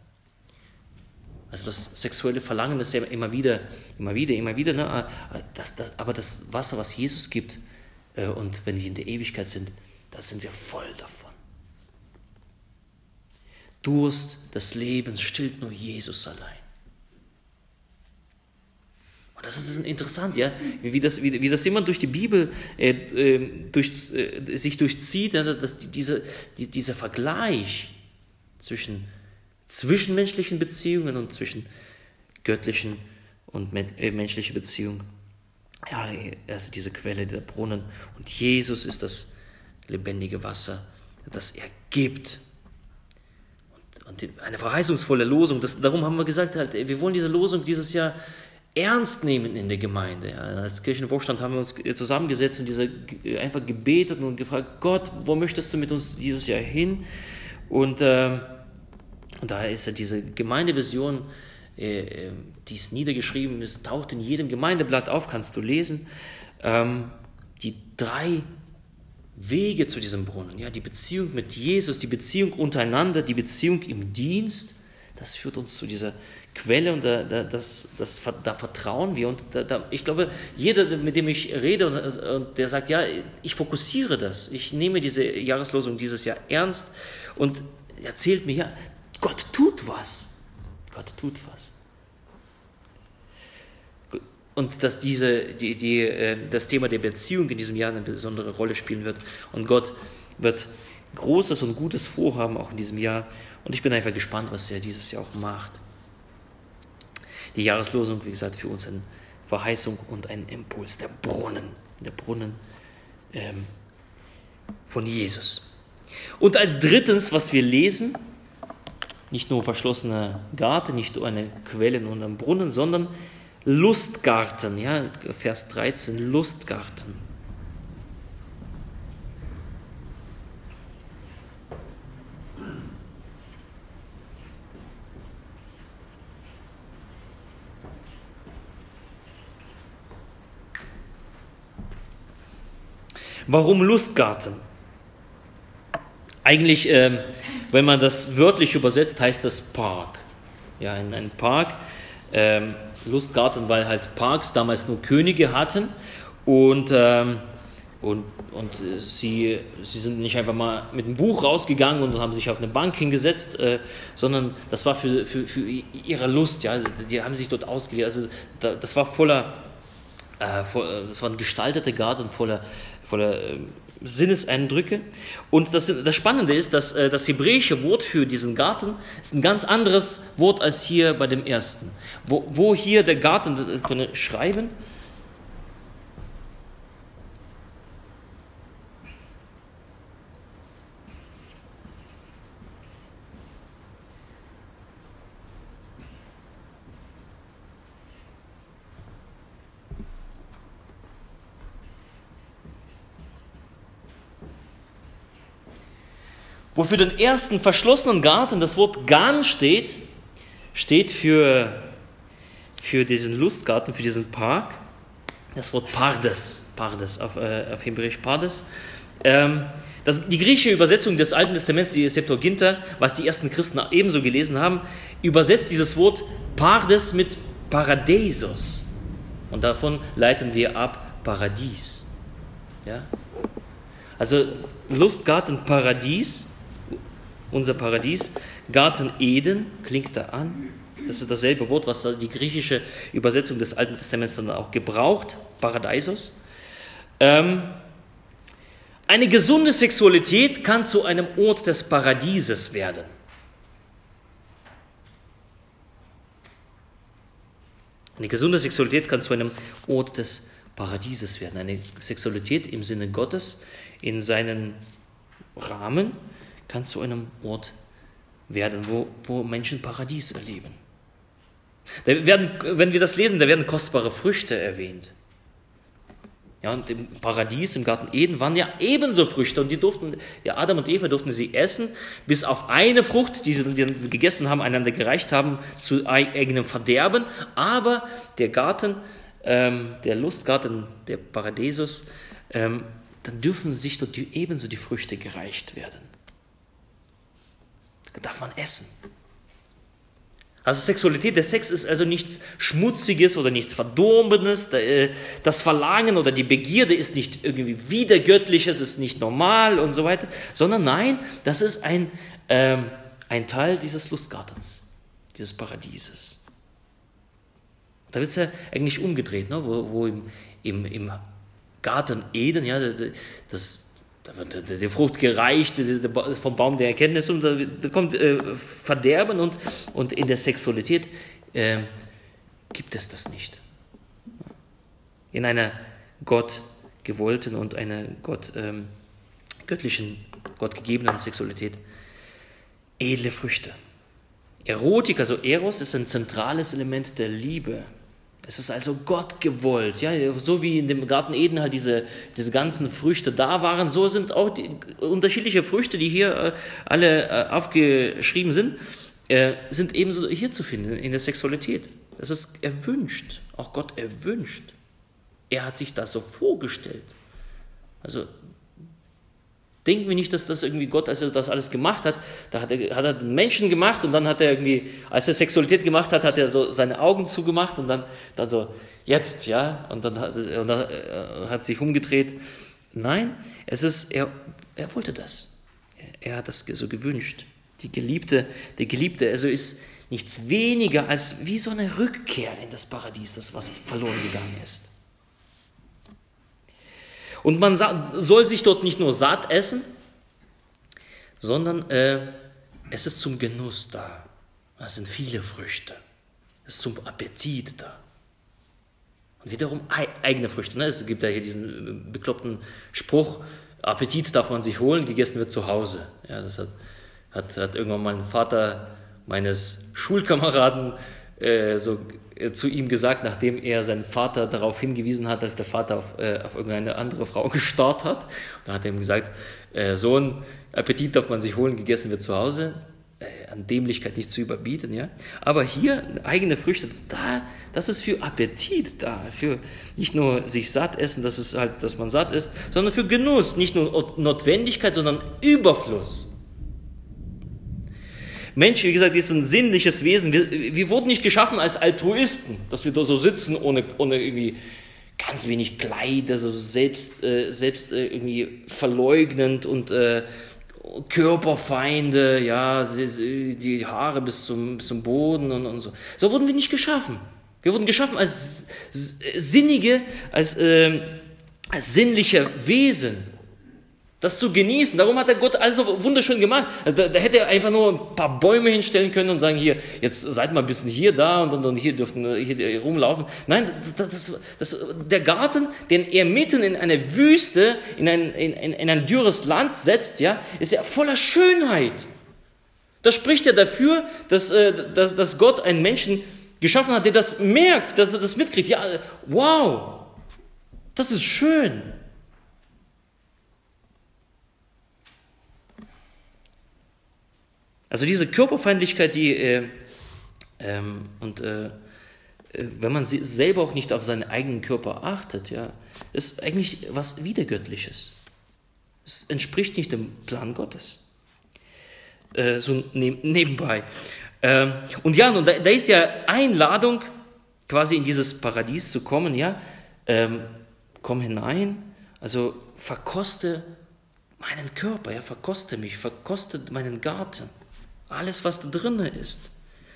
A: Also das sexuelle Verlangen ist ja immer wieder, immer wieder, immer wieder. Ne? Ah, das, das, aber das Wasser, was Jesus gibt, äh, und wenn wir in der Ewigkeit sind, da sind wir voll davon. Durst des Lebens stillt nur Jesus allein. Und das ist interessant, ja, wie das, wie, wie das immer durch die Bibel äh, ähm, durch, äh, sich durchzieht, ja, dass die, diese, die, dieser Vergleich zwischen zwischenmenschlichen Beziehungen und zwischen göttlichen und äh, menschlichen Beziehungen. Ja, also diese Quelle, der Brunnen. Und Jesus ist das lebendige Wasser, das er gibt und eine verheißungsvolle Losung. Das, darum haben wir gesagt, halt, wir wollen diese Losung dieses Jahr ernst nehmen in der Gemeinde. Als Kirchenvorstand haben wir uns zusammengesetzt und diese, einfach gebetet und gefragt, Gott, wo möchtest du mit uns dieses Jahr hin? Und, äh, und da ist ja diese Gemeindevision, äh, äh, die ist niedergeschrieben, es taucht in jedem Gemeindeblatt auf, kannst du lesen. Ähm, die drei Wege zu diesem Brunnen. Ja, die Beziehung mit Jesus, die Beziehung untereinander, die Beziehung im Dienst, das führt uns zu dieser Quelle und da, da, das, das, da vertrauen wir. Und da, da, ich glaube, jeder, mit dem ich rede und, und, der sagt, ja, ich fokussiere das, ich nehme diese Jahreslosung dieses Jahr ernst und erzählt mir, ja, Gott tut was. Gott tut was. Und dass diese, die, die, äh, das Thema der Beziehung in diesem Jahr eine besondere Rolle spielen wird. Und Gott wird Großes und Gutes vorhaben, auch in diesem Jahr. Und ich bin einfach gespannt, was er dieses Jahr auch macht. Die Jahreslosung, wie gesagt, für uns eine Verheißung und ein Impuls, der Brunnen, der Brunnen ähm, von Jesus. Und als drittens, was wir lesen, nicht nur verschlossener Garten, nicht nur eine Quelle und ein Brunnen, sondern Lustgarten, ja, Vers 13, Lustgarten. Warum Lustgarten? Eigentlich, äh, wenn man das wörtlich übersetzt, heißt das Park. Ja, ein, ein Park. Ähm, Lustgarten, weil halt Parks damals nur Könige hatten und, ähm, und, und äh, sie, sie sind nicht einfach mal mit einem Buch rausgegangen und haben sich auf eine Bank hingesetzt, äh, sondern das war für, für, für ihre Lust, ja, die haben sich dort ausgelebt. Also da, das war voller, äh, voll, das war ein gestalteter Garten voller, voller äh, Sinneseindrücke. Und das, das Spannende ist, dass äh, das hebräische Wort für diesen Garten ist ein ganz anderes Wort als hier bei dem ersten. Wo, wo hier der Garten, äh, können schreiben, Wo für den ersten verschlossenen Garten das Wort Gan steht, steht für, für diesen Lustgarten, für diesen Park, das Wort Pardes, Pardes, auf, äh, auf Hebräisch Pardes. Ähm, das, die griechische Übersetzung des Alten Testaments, die Septuaginta, was die ersten Christen ebenso gelesen haben, übersetzt dieses Wort Pardes mit Paradeisos. Und davon leiten wir ab Paradies. Ja? Also Lustgarten Paradies unser Paradies. Garten Eden klingt da an. Das ist dasselbe Wort, was die griechische Übersetzung des Alten Testaments dann auch gebraucht, Paradeisos. Ähm, eine gesunde Sexualität kann zu einem Ort des Paradieses werden. Eine gesunde Sexualität kann zu einem Ort des Paradieses werden. Eine Sexualität im Sinne Gottes, in seinen Rahmen, kann zu einem Ort werden, wo, wo Menschen Paradies erleben. Da werden, wenn wir das lesen, da werden kostbare Früchte erwähnt. Ja, und im Paradies, im Garten Eden, waren ja ebenso Früchte und die durften, ja, Adam und Eva durften sie essen, bis auf eine Frucht, die sie gegessen haben, einander gereicht haben, zu eigenem Verderben. Aber der Garten, ähm, der Lustgarten, der Paradiesus, ähm, dann dürfen sich dort ebenso die Früchte gereicht werden. Da darf man essen. Also Sexualität, der Sex ist also nichts Schmutziges oder nichts Verdorbenes. Äh, das Verlangen oder die Begierde ist nicht irgendwie widergöttliches, ist nicht normal und so weiter, sondern nein, das ist ein, ähm, ein Teil dieses Lustgartens, dieses Paradieses. Da wird es ja eigentlich umgedreht, ne? wo, wo im, im, im Garten Eden, ja, das, da wird die Frucht gereicht vom Baum der Erkenntnis und da, kommt äh, Verderben und, und in der Sexualität äh, gibt es das nicht. In einer Gott gewollten und einer Gott, ähm, göttlichen, Gott gegebenen Sexualität edle Früchte. Erotik, also Eros, ist ein zentrales Element der Liebe. Es ist also Gott gewollt. Ja, so wie in dem Garten Eden halt diese, diese ganzen Früchte da waren, so sind auch die unterschiedliche Früchte, die hier äh, alle äh, aufgeschrieben sind, äh, sind ebenso hier zu finden in der Sexualität. Das ist erwünscht. Auch Gott erwünscht. Er hat sich das so vorgestellt. Also Denken wir nicht, dass das irgendwie Gott, als er das alles gemacht hat, da hat er, hat er Menschen gemacht und dann hat er irgendwie, als er Sexualität gemacht hat, hat er so seine Augen zugemacht und dann, dann so, jetzt, ja, und dann hat, und dann äh, hat sich umgedreht. Nein, es ist, er, er wollte das. Er hat das so gewünscht. Die Geliebte, der Geliebte, also ist nichts weniger als wie so eine Rückkehr in das Paradies, das was verloren gegangen ist. Und man soll sich dort nicht nur satt essen, sondern äh, es ist zum Genuss da. Es sind viele Früchte. Es ist zum Appetit da. Und wiederum eigene Früchte. Ne? Es gibt ja hier diesen äh, bekloppten Spruch, Appetit darf man sich holen, gegessen wird zu Hause. Ja, das hat, hat, hat irgendwann mein Vater meines Schulkameraden äh, so zu ihm gesagt, nachdem er seinen Vater darauf hingewiesen hat, dass der Vater auf, äh, auf irgendeine andere Frau gestarrt hat. Da hat er ihm gesagt, äh, Sohn, Appetit darf man sich holen, gegessen wird zu Hause. Äh, an Dämlichkeit nicht zu überbieten, ja. Aber hier eigene Früchte, da, das ist für Appetit da, für nicht nur sich satt essen, dass es halt, dass man satt ist, sondern für Genuss, nicht nur Notwendigkeit, sondern Überfluss. Mensch, wie gesagt, ist ein sinnliches Wesen. Wir, wir wurden nicht geschaffen als Altruisten, dass wir da so sitzen ohne, ohne irgendwie ganz wenig Kleider, so selbst, äh, selbst äh, irgendwie verleugnend und äh, Körperfeinde, ja, die Haare bis zum, bis zum Boden und, und so. So wurden wir nicht geschaffen. Wir wurden geschaffen als sinnige, als, äh, als sinnliche Wesen das zu genießen. Darum hat der Gott alles so wunderschön gemacht. Da, da, hätte er einfach nur ein paar Bäume hinstellen können und sagen, hier, jetzt seid mal ein bisschen hier, da und, und, und hier dürften hier rumlaufen. Nein, das, das, das, der Garten, den er mitten in eine Wüste, in ein, in, in ein dürres Land setzt, ja, ist ja voller Schönheit. Das spricht ja dafür, dass, äh, dass, dass Gott einen Menschen geschaffen hat, der das merkt, dass er das mitkriegt. Ja, wow, das ist schön. Also diese Körperfeindlichkeit, die, äh, ähm, und äh, äh, wenn man selber auch nicht auf seinen eigenen Körper achtet, ja, ist eigentlich was Wiedergöttliches. Es entspricht nicht dem Plan Gottes. Äh, so neb nebenbei. Ähm, und ja, und da, da, ist ja Einladung, quasi in dieses Paradies zu kommen, ja. Ähm, komm hinein, also verkoste meinen Körper, ja, verkoste mich, verkoste meinen Garten. Alles, was da drin ist.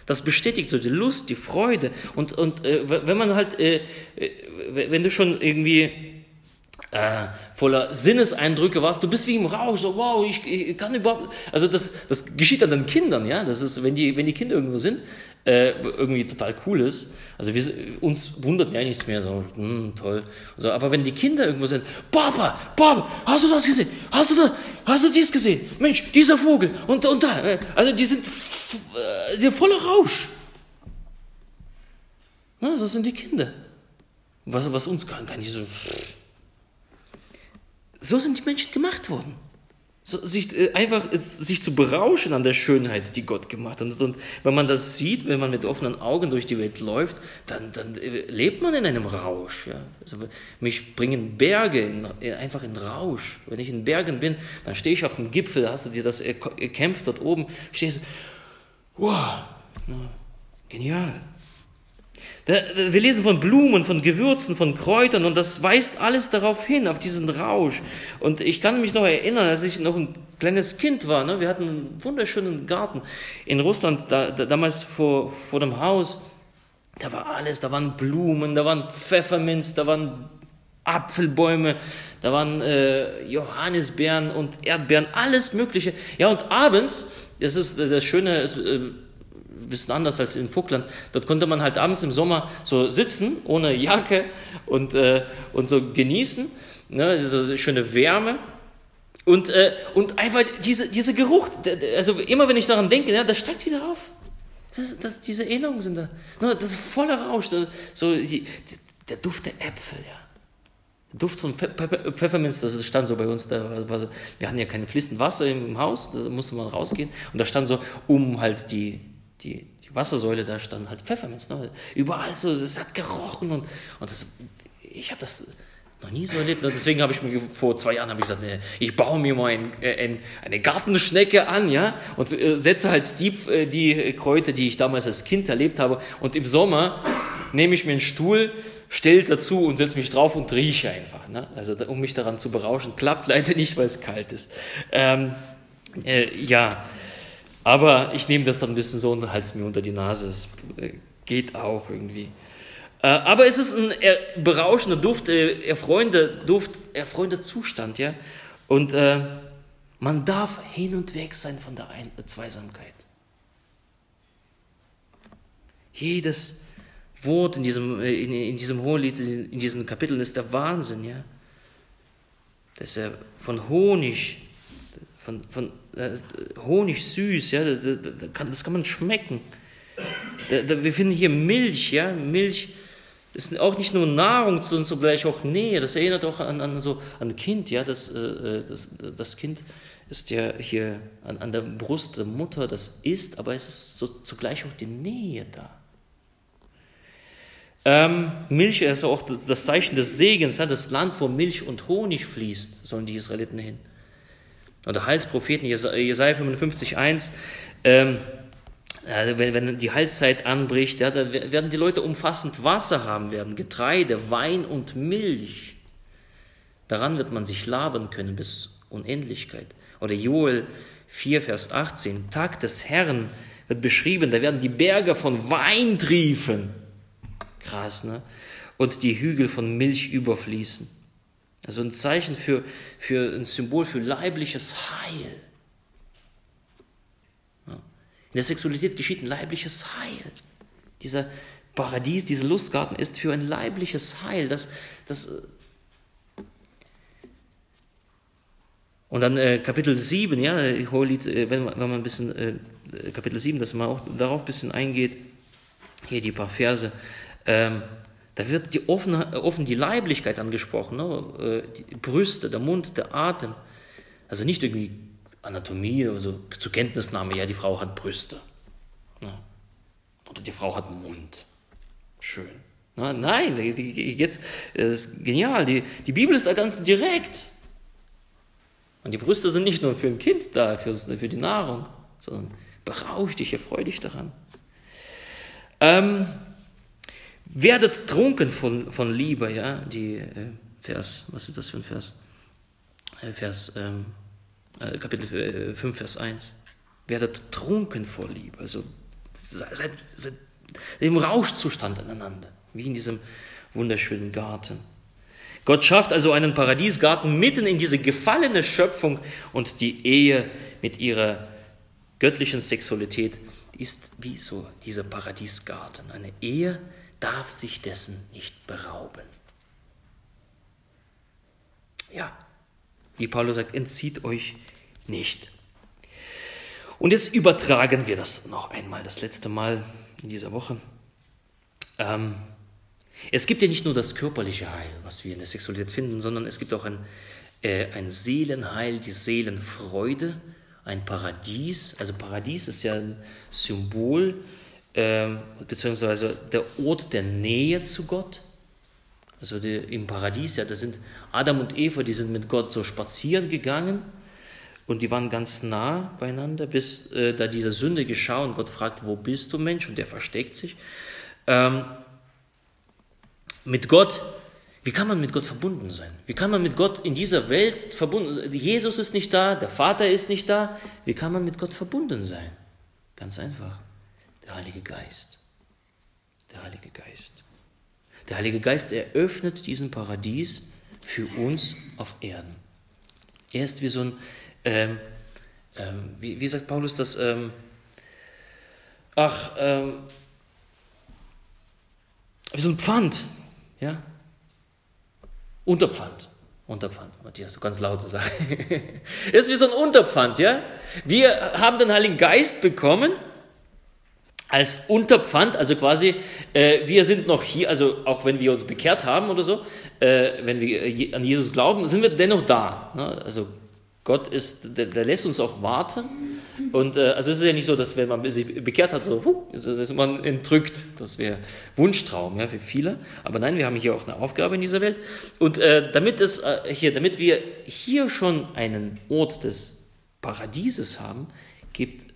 A: Das bestätigt so die Lust, die Freude. Und, und äh, wenn man halt, äh, wenn du schon irgendwie äh, voller Sinneseindrücke warst, du bist wie im Rausch, so wow, ich, ich kann überhaupt, also das, das geschieht an den Kindern, ja, das ist, wenn die, wenn die Kinder irgendwo sind, äh, irgendwie total cool ist. Also wir, uns wundert ja nichts mehr, so hm, toll. So, aber wenn die Kinder irgendwo sind, Papa, Papa, hast du das gesehen? Hast du da, hast du dies gesehen? Mensch, dieser Vogel und und da. Äh, also die sind, äh, die sind voller Rausch. Na, das sind die Kinder. Was, was uns kann, kann ich so. So sind die Menschen gemacht worden sich äh, einfach äh, sich zu berauschen an der Schönheit, die Gott gemacht hat. Und wenn man das sieht, wenn man mit offenen Augen durch die Welt läuft, dann, dann äh, lebt man in einem Rausch. Ja. Also mich bringen Berge in, einfach in Rausch. Wenn ich in Bergen bin, dann stehe ich auf dem Gipfel, hast du dir das erkämpft dort oben, stehst du, wow, genial. Wir lesen von Blumen, von Gewürzen, von Kräutern und das weist alles darauf hin, auf diesen Rausch. Und ich kann mich noch erinnern, als ich noch ein kleines Kind war, ne, wir hatten einen wunderschönen Garten in Russland, da, da, damals vor, vor dem Haus, da war alles, da waren Blumen, da waren Pfefferminz, da waren Apfelbäume, da waren äh, Johannisbeeren und Erdbeeren, alles Mögliche. Ja, und abends, das ist das Schöne, ist, äh, ein bisschen anders als in Vogtland. Dort konnte man halt abends im Sommer so sitzen, ohne Jacke und, äh, und so genießen, ne, so schöne Wärme. Und, äh, und einfach diese, dieser Geruch, also immer wenn ich daran denke, ja, das steigt wieder auf. Das, das, diese Erinnerungen sind da. Ne, das ist voller Rausch. So, die, der Duft der Äpfel, ja. Der Duft von Pfefferminz, das stand so bei uns, da war, wir hatten ja keine fließend Wasser im Haus, da musste man rausgehen. Und da stand so um halt die, die, die Wassersäule, da stand halt Pfefferminz. Ne? Überall so, es hat gerochen und, und das, ich habe das noch nie so erlebt. Und deswegen habe ich mir vor zwei Jahren ich gesagt, nee, ich baue mir mal ein, äh, ein, eine Gartenschnecke an, ja, und äh, setze halt die, äh, die Kräuter, die ich damals als Kind erlebt habe. Und im Sommer nehme ich mir einen Stuhl, stelle dazu und setze mich drauf und rieche einfach. Ne? Also um mich daran zu berauschen. Klappt leider nicht, weil es kalt ist. Ähm, äh, ja. Aber ich nehme das dann ein bisschen so und halte es mir unter die Nase. Es äh, geht auch irgendwie. Äh, aber es ist ein berauschender Duft, erfreuender Duft, erfreuender Zustand, ja. Und äh, man darf hin und weg sein von der Zweisamkeit. Jedes Wort in diesem, in, in diesem Hohelied, in diesen Kapiteln ist der Wahnsinn, ja. Dass er von Honig, von, von äh, Honig süß, ja, das kann, das kann man schmecken. Da, da, wir finden hier Milch, ja, Milch ist auch nicht nur Nahrung, sondern zugleich auch Nähe. Das erinnert auch an, an so an Kind, ja, das, äh, das, das Kind ist ja hier an, an der Brust der Mutter, das ist, aber es ist so zugleich auch die Nähe da. Ähm, Milch ist auch das Zeichen des Segens, ja, das Land, wo Milch und Honig fließt, sollen die Israeliten hin. Oder Heilspropheten, Jesaja 55,1, ähm, wenn, wenn die Heilszeit anbricht, ja, dann werden die Leute umfassend Wasser haben werden, Getreide, Wein und Milch. Daran wird man sich labern können bis Unendlichkeit. Oder Joel 4, Vers 18, Tag des Herrn wird beschrieben, da werden die Berge von Wein triefen Krass, ne? Und die Hügel von Milch überfließen. Also ein Zeichen für, für ein Symbol für leibliches Heil. In der Sexualität geschieht ein leibliches Heil. Dieser Paradies, dieser Lustgarten ist für ein leibliches Heil. Das, das, äh, und dann äh, Kapitel 7, ja, Hohelied, äh, wenn, wenn man ein bisschen, äh, Kapitel 7, dass man auch darauf ein bisschen eingeht, hier die paar Verse, ähm, da wird die offen, offen die Leiblichkeit angesprochen, ne? Äh, die Brüste, der Mund, der Atem. Also nicht irgendwie Anatomie, also zur Kenntnisnahme, ja, die Frau hat Brüste. Ne? Oder die Frau hat Mund. Schön. Na, nein, jetzt das ist genial. Die, die Bibel ist da ganz direkt. Und die Brüste sind nicht nur für ein Kind da, für, für die Nahrung, sondern berausch dich, erfreu dich daran. Ähm, Werdet trunken von, von Liebe, ja, die äh, Vers, was ist das für ein Vers? Äh, Vers, ähm, äh, Kapitel 5, äh, Vers 1. Werdet trunken vor Liebe, also seid, seid im Rauschzustand aneinander, wie in diesem wunderschönen Garten. Gott schafft also einen Paradiesgarten mitten in diese gefallene Schöpfung und die Ehe mit ihrer göttlichen Sexualität ist wie so dieser Paradiesgarten. Eine Ehe, darf sich dessen nicht berauben. Ja, wie Paulus sagt, entzieht euch nicht. Und jetzt übertragen wir das noch einmal, das letzte Mal in dieser Woche. Ähm, es gibt ja nicht nur das körperliche Heil, was wir in der Sexualität finden, sondern es gibt auch ein, äh, ein Seelenheil, die Seelenfreude, ein Paradies. Also Paradies ist ja ein Symbol ähm, beziehungsweise der Ort der Nähe zu Gott. Also die, im Paradies, ja, da sind Adam und Eva, die sind mit Gott so spazieren gegangen und die waren ganz nah beieinander, bis äh, da diese Sünde geschah und Gott fragt, wo bist du Mensch? Und der versteckt sich. Ähm, mit Gott, wie kann man mit Gott verbunden sein? Wie kann man mit Gott in dieser Welt verbunden sein? Jesus ist nicht da, der Vater ist nicht da. Wie kann man mit Gott verbunden sein? Ganz einfach. Der Heilige Geist. Der Heilige Geist. Der Heilige Geist eröffnet diesen Paradies für uns auf Erden. Er ist wie so ein, ähm, ähm, wie, wie, sagt Paulus das? Ähm, ach, ähm, wie so ein Pfand, ja? Unterpfand. Unterpfand, Matthias, du kannst laute sagen. er ist wie so ein Unterpfand, ja? Wir haben den Heiligen Geist bekommen als Unterpfand, also quasi, äh, wir sind noch hier, also auch wenn wir uns bekehrt haben oder so, äh, wenn wir an Jesus glauben, sind wir dennoch da. Ne? Also Gott ist, der, der, lässt uns auch warten. Und äh, also es ist ja nicht so, dass wenn man sich bekehrt hat, so, huh, dass man entrückt. Das wäre Wunschtraum ja, für viele. Aber nein, wir haben hier auch eine Aufgabe in dieser Welt. Und äh, damit, es, äh, hier, damit wir hier schon einen Ort des Paradieses haben, gibt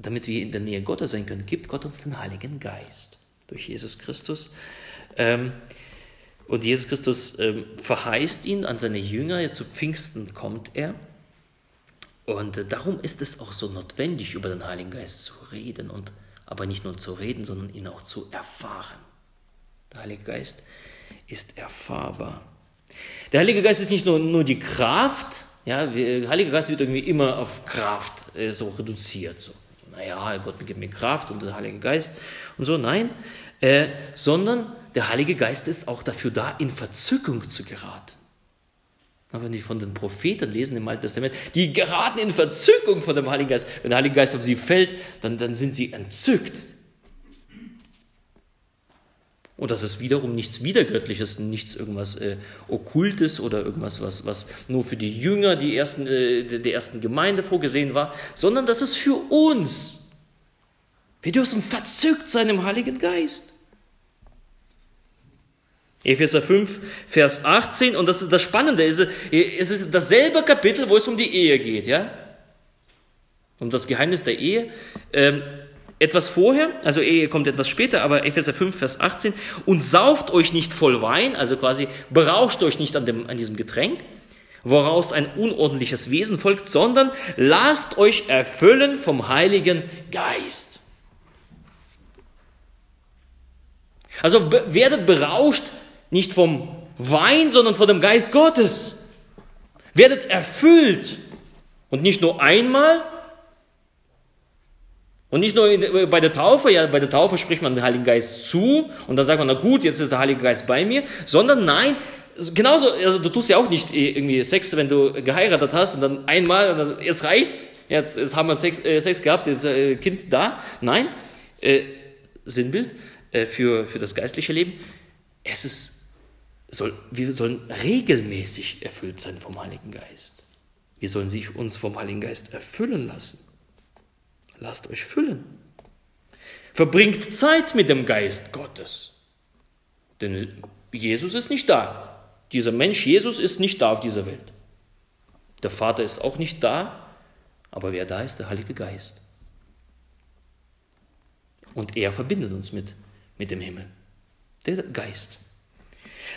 A: damit wir in der Nähe Gottes sein können, gibt Gott uns den Heiligen Geist durch Jesus Christus. Ähm, und Jesus Christus ähm, verheißt ihn an seine Jünger, zu Pfingsten kommt er. Und äh, darum ist es auch so notwendig, über den Heiligen Geist zu reden und aber nicht nur zu reden, sondern ihn auch zu erfahren. Der Heilige Geist ist erfahrbar. Der Heilige Geist ist nicht nur, nur die Kraft, ja, der Heilige Geist wird irgendwie immer auf Kraft äh, so reduziert. So. Naja, Gott gibt mir Kraft und der Heilige Geist und so, nein, äh, sondern der Heilige Geist ist auch dafür da, in Verzückung zu geraten. Wenn die von den Propheten lesen im Alten Testament, die geraten in Verzückung von dem Heiligen Geist. Wenn der Heilige Geist auf sie fällt, dann, dann sind sie entzückt. Und das ist wiederum nichts Wiedergöttliches, nichts irgendwas äh, Okkultes oder irgendwas, was, was nur für die Jünger die ersten, äh, der ersten Gemeinde vorgesehen war, sondern das ist für uns. Wir dürfen verzückt sein im Heiligen Geist. Epheser 5, Vers 18, und das ist das Spannende, es ist dasselbe Kapitel, wo es um die Ehe geht, ja? Um das Geheimnis der Ehe. Ähm, etwas vorher, also Ehe kommt etwas später, aber Epheser 5, Vers 18, und sauft euch nicht voll Wein, also quasi berauscht euch nicht an, dem, an diesem Getränk, woraus ein unordentliches Wesen folgt, sondern lasst euch erfüllen vom Heiligen Geist. Also werdet berauscht nicht vom Wein, sondern von dem Geist Gottes. Werdet erfüllt. Und nicht nur einmal. Und nicht nur bei der Taufe, ja, bei der Taufe spricht man den Heiligen Geist zu und dann sagt man, na gut, jetzt ist der Heilige Geist bei mir, sondern nein, genauso, also du tust ja auch nicht irgendwie Sex, wenn du geheiratet hast und dann einmal, jetzt reicht's, jetzt, jetzt haben wir Sex, äh, Sex gehabt, jetzt äh, Kind da. Nein, äh, Sinnbild äh, für, für das geistliche Leben. Es ist soll, wir sollen regelmäßig erfüllt sein vom Heiligen Geist. Wir sollen sich uns vom Heiligen Geist erfüllen lassen. Lasst euch füllen. Verbringt Zeit mit dem Geist Gottes. Denn Jesus ist nicht da. Dieser Mensch Jesus ist nicht da auf dieser Welt. Der Vater ist auch nicht da, aber wer da ist, der Heilige Geist. Und er verbindet uns mit, mit dem Himmel. Der Geist.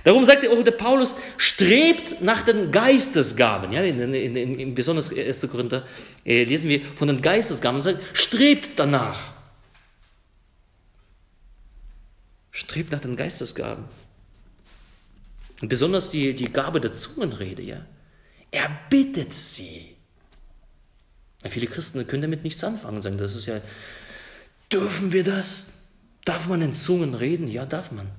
A: Darum sagt auch der Paulus, strebt nach den Geistesgaben. Ja, in, in, in, in besonders 1. Korinther äh, lesen wir von den Geistesgaben sagt, strebt danach. Strebt nach den Geistesgaben. Und besonders die, die Gabe der Zungenrede, ja. Er bittet sie. Ja, viele Christen können damit nichts anfangen und sagen, das ist ja, dürfen wir das? Darf man in Zungen reden? Ja, darf man.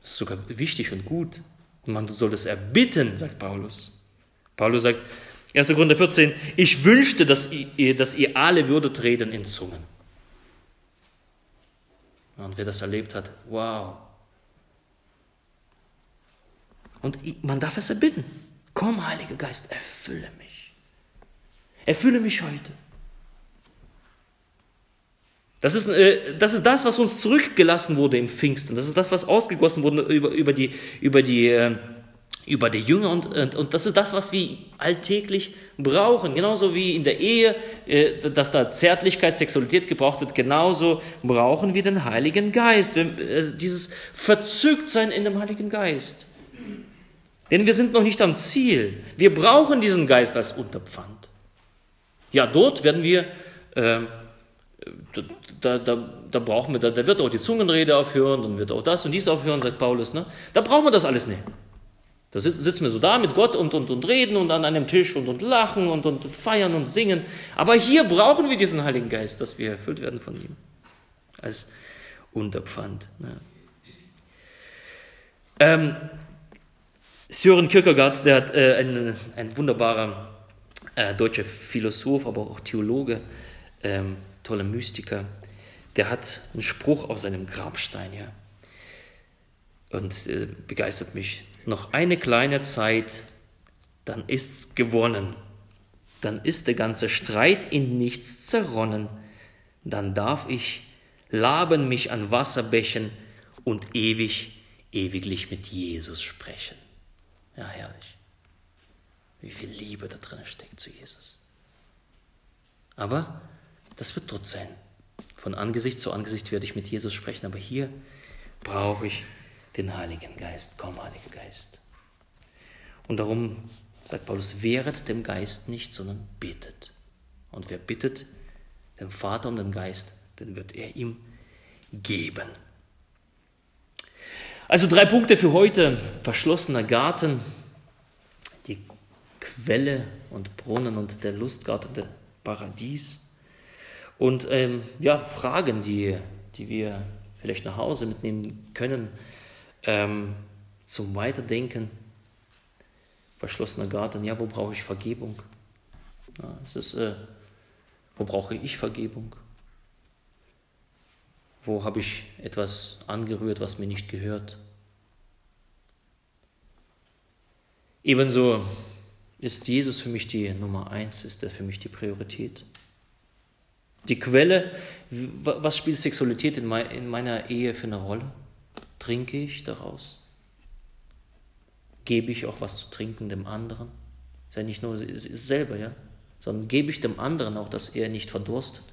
A: Das ist sogar wichtig und gut. Und man soll das erbitten, sagt Paulus. Paulus sagt, 1. Korinther 14, ich wünschte, dass ihr, dass ihr alle würdet reden in Zungen. Und wer das erlebt hat, wow. Und man darf es erbitten. Komm, Heiliger Geist, erfülle mich. Erfülle mich heute. Das ist, äh, das ist das, was uns zurückgelassen wurde im Pfingsten. Das ist das, was ausgegossen wurde über, über, die, über, die, äh, über die Jünger. Und, und, und das ist das, was wir alltäglich brauchen. Genauso wie in der Ehe, äh, dass da Zärtlichkeit, Sexualität gebraucht wird, genauso brauchen wir den Heiligen Geist. Dieses Verzücktsein in dem Heiligen Geist. Denn wir sind noch nicht am Ziel. Wir brauchen diesen Geist als Unterpfand. Ja, dort werden wir äh, da, da, da brauchen wir, da, da wird auch die Zungenrede aufhören, dann wird auch das und dies aufhören, sagt Paulus. Ne? Da brauchen wir das alles nicht. Da sitzen wir so da mit Gott und, und, und reden und an einem Tisch und, und lachen und, und feiern und singen. Aber hier brauchen wir diesen Heiligen Geist, dass wir erfüllt werden von ihm. Als Unterpfand. Ne? Ähm, Sören Kierkegaard, der hat äh, ein, ein wunderbarer äh, deutscher Philosoph, aber auch Theologe, ähm, toller Mystiker, der hat einen Spruch auf seinem Grabstein, ja. Und äh, begeistert mich. Noch eine kleine Zeit, dann ist's gewonnen. Dann ist der ganze Streit in nichts zerronnen. Dann darf ich laben mich an Wasserbächen und ewig, ewiglich mit Jesus sprechen. Ja, herrlich. Wie viel Liebe da drin steckt zu Jesus. Aber das wird dort sein. Von Angesicht zu Angesicht werde ich mit Jesus sprechen, aber hier brauche ich den Heiligen Geist. Komm, Heiliger Geist. Und darum sagt Paulus, wehret dem Geist nicht, sondern bittet. Und wer bittet dem Vater um den Geist, den wird er ihm geben. Also drei Punkte für heute. Verschlossener Garten, die Quelle und Brunnen und der Lustgarten, der Paradies. Und ähm, ja, Fragen, die, die wir vielleicht nach Hause mitnehmen können ähm, zum Weiterdenken. Verschlossener Garten, ja, wo brauche ich Vergebung? Ja, es ist, äh, wo brauche ich Vergebung? Wo habe ich etwas angerührt, was mir nicht gehört? Ebenso ist Jesus für mich die Nummer eins, ist er für mich die Priorität. Die Quelle, was spielt Sexualität in meiner Ehe für eine Rolle? Trinke ich daraus? Gebe ich auch was zu trinken dem anderen? Ist ja nicht nur selber, ja, sondern gebe ich dem anderen auch, dass er nicht verdurstet.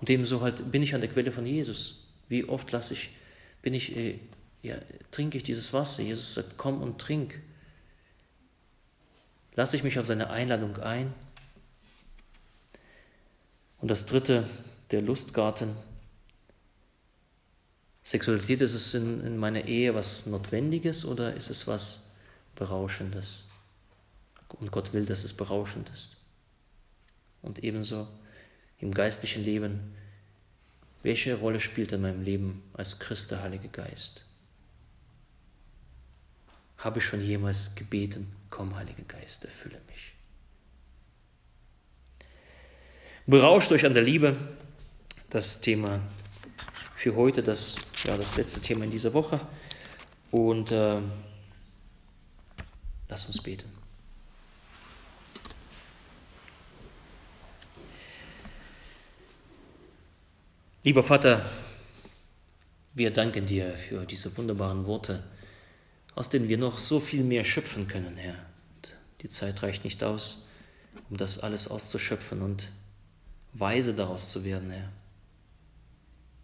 A: Und ebenso halt bin ich an der Quelle von Jesus. Wie oft lasse ich, bin ich, äh, ja, trinke ich dieses Wasser? Jesus sagt, komm und trink. Lasse ich mich auf seine Einladung ein? Und das dritte, der Lustgarten. Sexualität, ist es in, in meiner Ehe was Notwendiges oder ist es was Berauschendes? Und Gott will, dass es berauschend ist. Und ebenso im geistlichen Leben, welche Rolle spielt in meinem Leben als Christ der Heilige Geist? Habe ich schon jemals gebeten, komm, Heiliger Geist, erfülle mich? Berauscht euch an der Liebe, das Thema für heute, das, ja, das letzte Thema in dieser Woche. Und äh, lasst uns beten. Lieber Vater, wir danken dir für diese wunderbaren Worte, aus denen wir noch so viel mehr schöpfen können, Herr. Die Zeit reicht nicht aus, um das alles auszuschöpfen und weise daraus zu werden, Herr.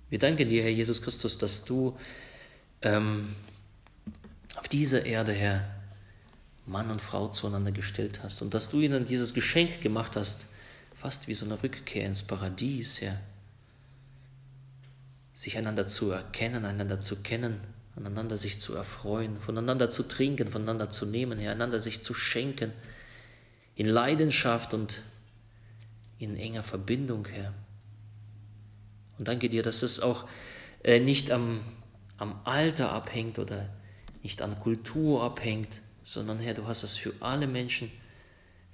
A: Wir danken dir, Herr Jesus Christus, dass du ähm, auf dieser Erde, Herr, Mann und Frau zueinander gestellt hast und dass du ihnen dieses Geschenk gemacht hast, fast wie so eine Rückkehr ins Paradies, Herr sich einander zu erkennen, einander zu kennen, aneinander sich zu erfreuen, voneinander zu trinken, voneinander zu nehmen, Herr, einander sich zu schenken, in Leidenschaft und in enger Verbindung, Herr. Und danke dir, dass es auch äh, nicht am, am Alter abhängt oder nicht an Kultur abhängt, sondern Herr, du hast es für alle Menschen,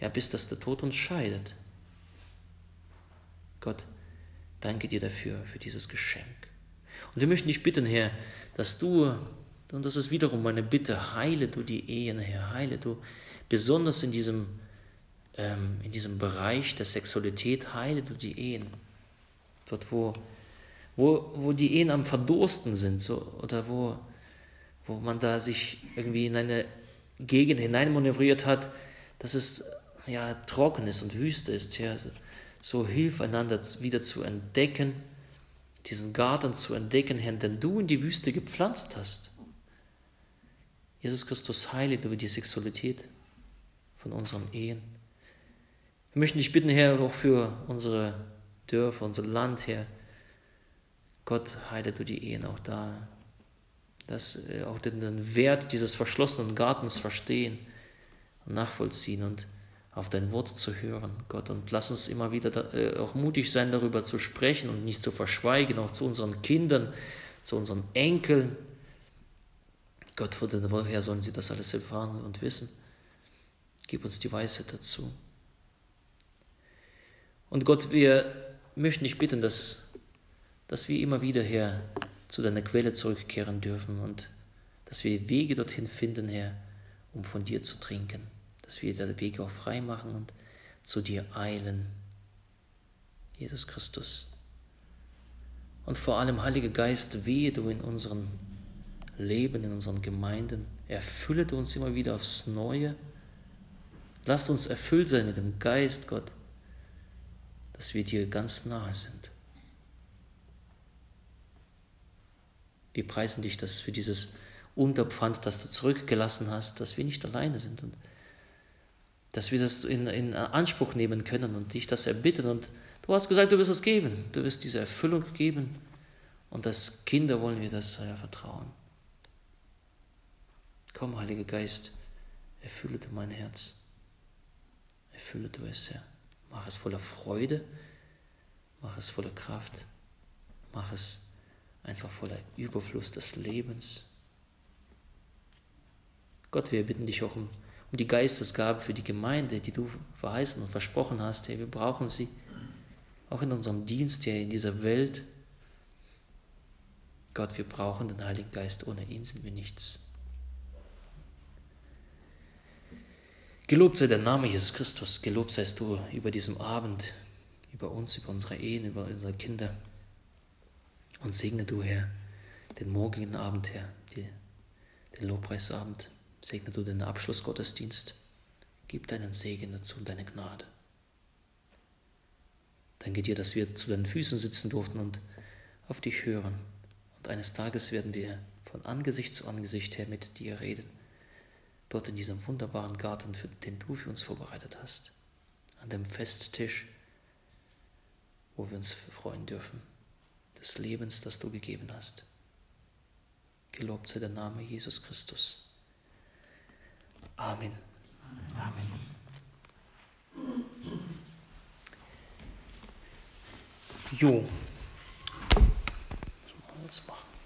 A: ja, bis dass der Tod uns scheidet. Gott, danke dir dafür, für dieses Geschenk. Und wir möchten dich bitten, Herr, dass du, und das ist wiederum meine Bitte, heile du die Ehen, Herr, heile du besonders in diesem, ähm, in diesem Bereich der Sexualität, heile du die Ehen. Dort, wo, wo, wo die Ehen am Verdursten sind, so, oder wo, wo man da sich irgendwie in eine Gegend hineinmanövriert hat, dass es ja trocken ist und Wüste ist, Herr. So, so hilf einander wieder zu entdecken diesen Garten zu entdecken, Herr, den du in die Wüste gepflanzt hast. Jesus Christus, heile über die Sexualität von unseren Ehen. Wir möchten dich bitten, Herr, auch für unsere Dörfer, unser Land, Herr. Gott, heile du die Ehen auch da. Dass wir auch den Wert dieses verschlossenen Gartens verstehen und nachvollziehen und auf dein Wort zu hören, Gott. Und lass uns immer wieder da, äh, auch mutig sein, darüber zu sprechen und nicht zu verschweigen, auch zu unseren Kindern, zu unseren Enkeln. Gott, woher sollen sie das alles erfahren und wissen? Gib uns die Weisheit dazu. Und Gott, wir möchten dich bitten, dass, dass wir immer wieder, Herr, zu deiner Quelle zurückkehren dürfen und dass wir Wege dorthin finden, Herr, um von dir zu trinken dass wir den Weg auch frei machen und zu dir eilen. Jesus Christus. Und vor allem, Heiliger Geist, wehe du in unserem Leben, in unseren Gemeinden. Erfülle du uns immer wieder aufs Neue. Lasst uns erfüllt sein mit dem Geist, Gott, dass wir dir ganz nahe sind. Wir preisen dich das für dieses Unterpfand, das du zurückgelassen hast, dass wir nicht alleine sind und dass wir das in, in Anspruch nehmen können und dich das erbitten. Und du hast gesagt, du wirst es geben, du wirst diese Erfüllung geben. Und als Kinder wollen wir das Herr, vertrauen. Komm, Heiliger Geist, erfülle du mein Herz. Erfülle du es, Herr. Mach es voller Freude, mach es voller Kraft, mach es einfach voller Überfluss des Lebens. Gott, wir bitten dich auch um, um die Geistesgabe für die Gemeinde, die du verheißen und versprochen hast. Herr, wir brauchen sie auch in unserem Dienst hier in dieser Welt. Gott, wir brauchen den Heiligen Geist. Ohne ihn sind wir nichts. Gelobt sei der Name Jesus Christus. Gelobt seist du über diesem Abend, über uns, über unsere Ehen, über unsere Kinder. Und segne du, Herr, den morgigen Abend, Herr, die, den Lobpreisabend. Segne du den Abschlussgottesdienst. Gib deinen Segen dazu und deine Gnade. Danke dir, dass wir zu deinen Füßen sitzen durften und auf dich hören. Und eines Tages werden wir von Angesicht zu Angesicht her mit dir reden. Dort in diesem wunderbaren Garten, den du für uns vorbereitet hast. An dem Festtisch, wo wir uns freuen dürfen. Des Lebens, das du gegeben hast. Gelobt sei der Name Jesus Christus. Amen. Amen. Jo.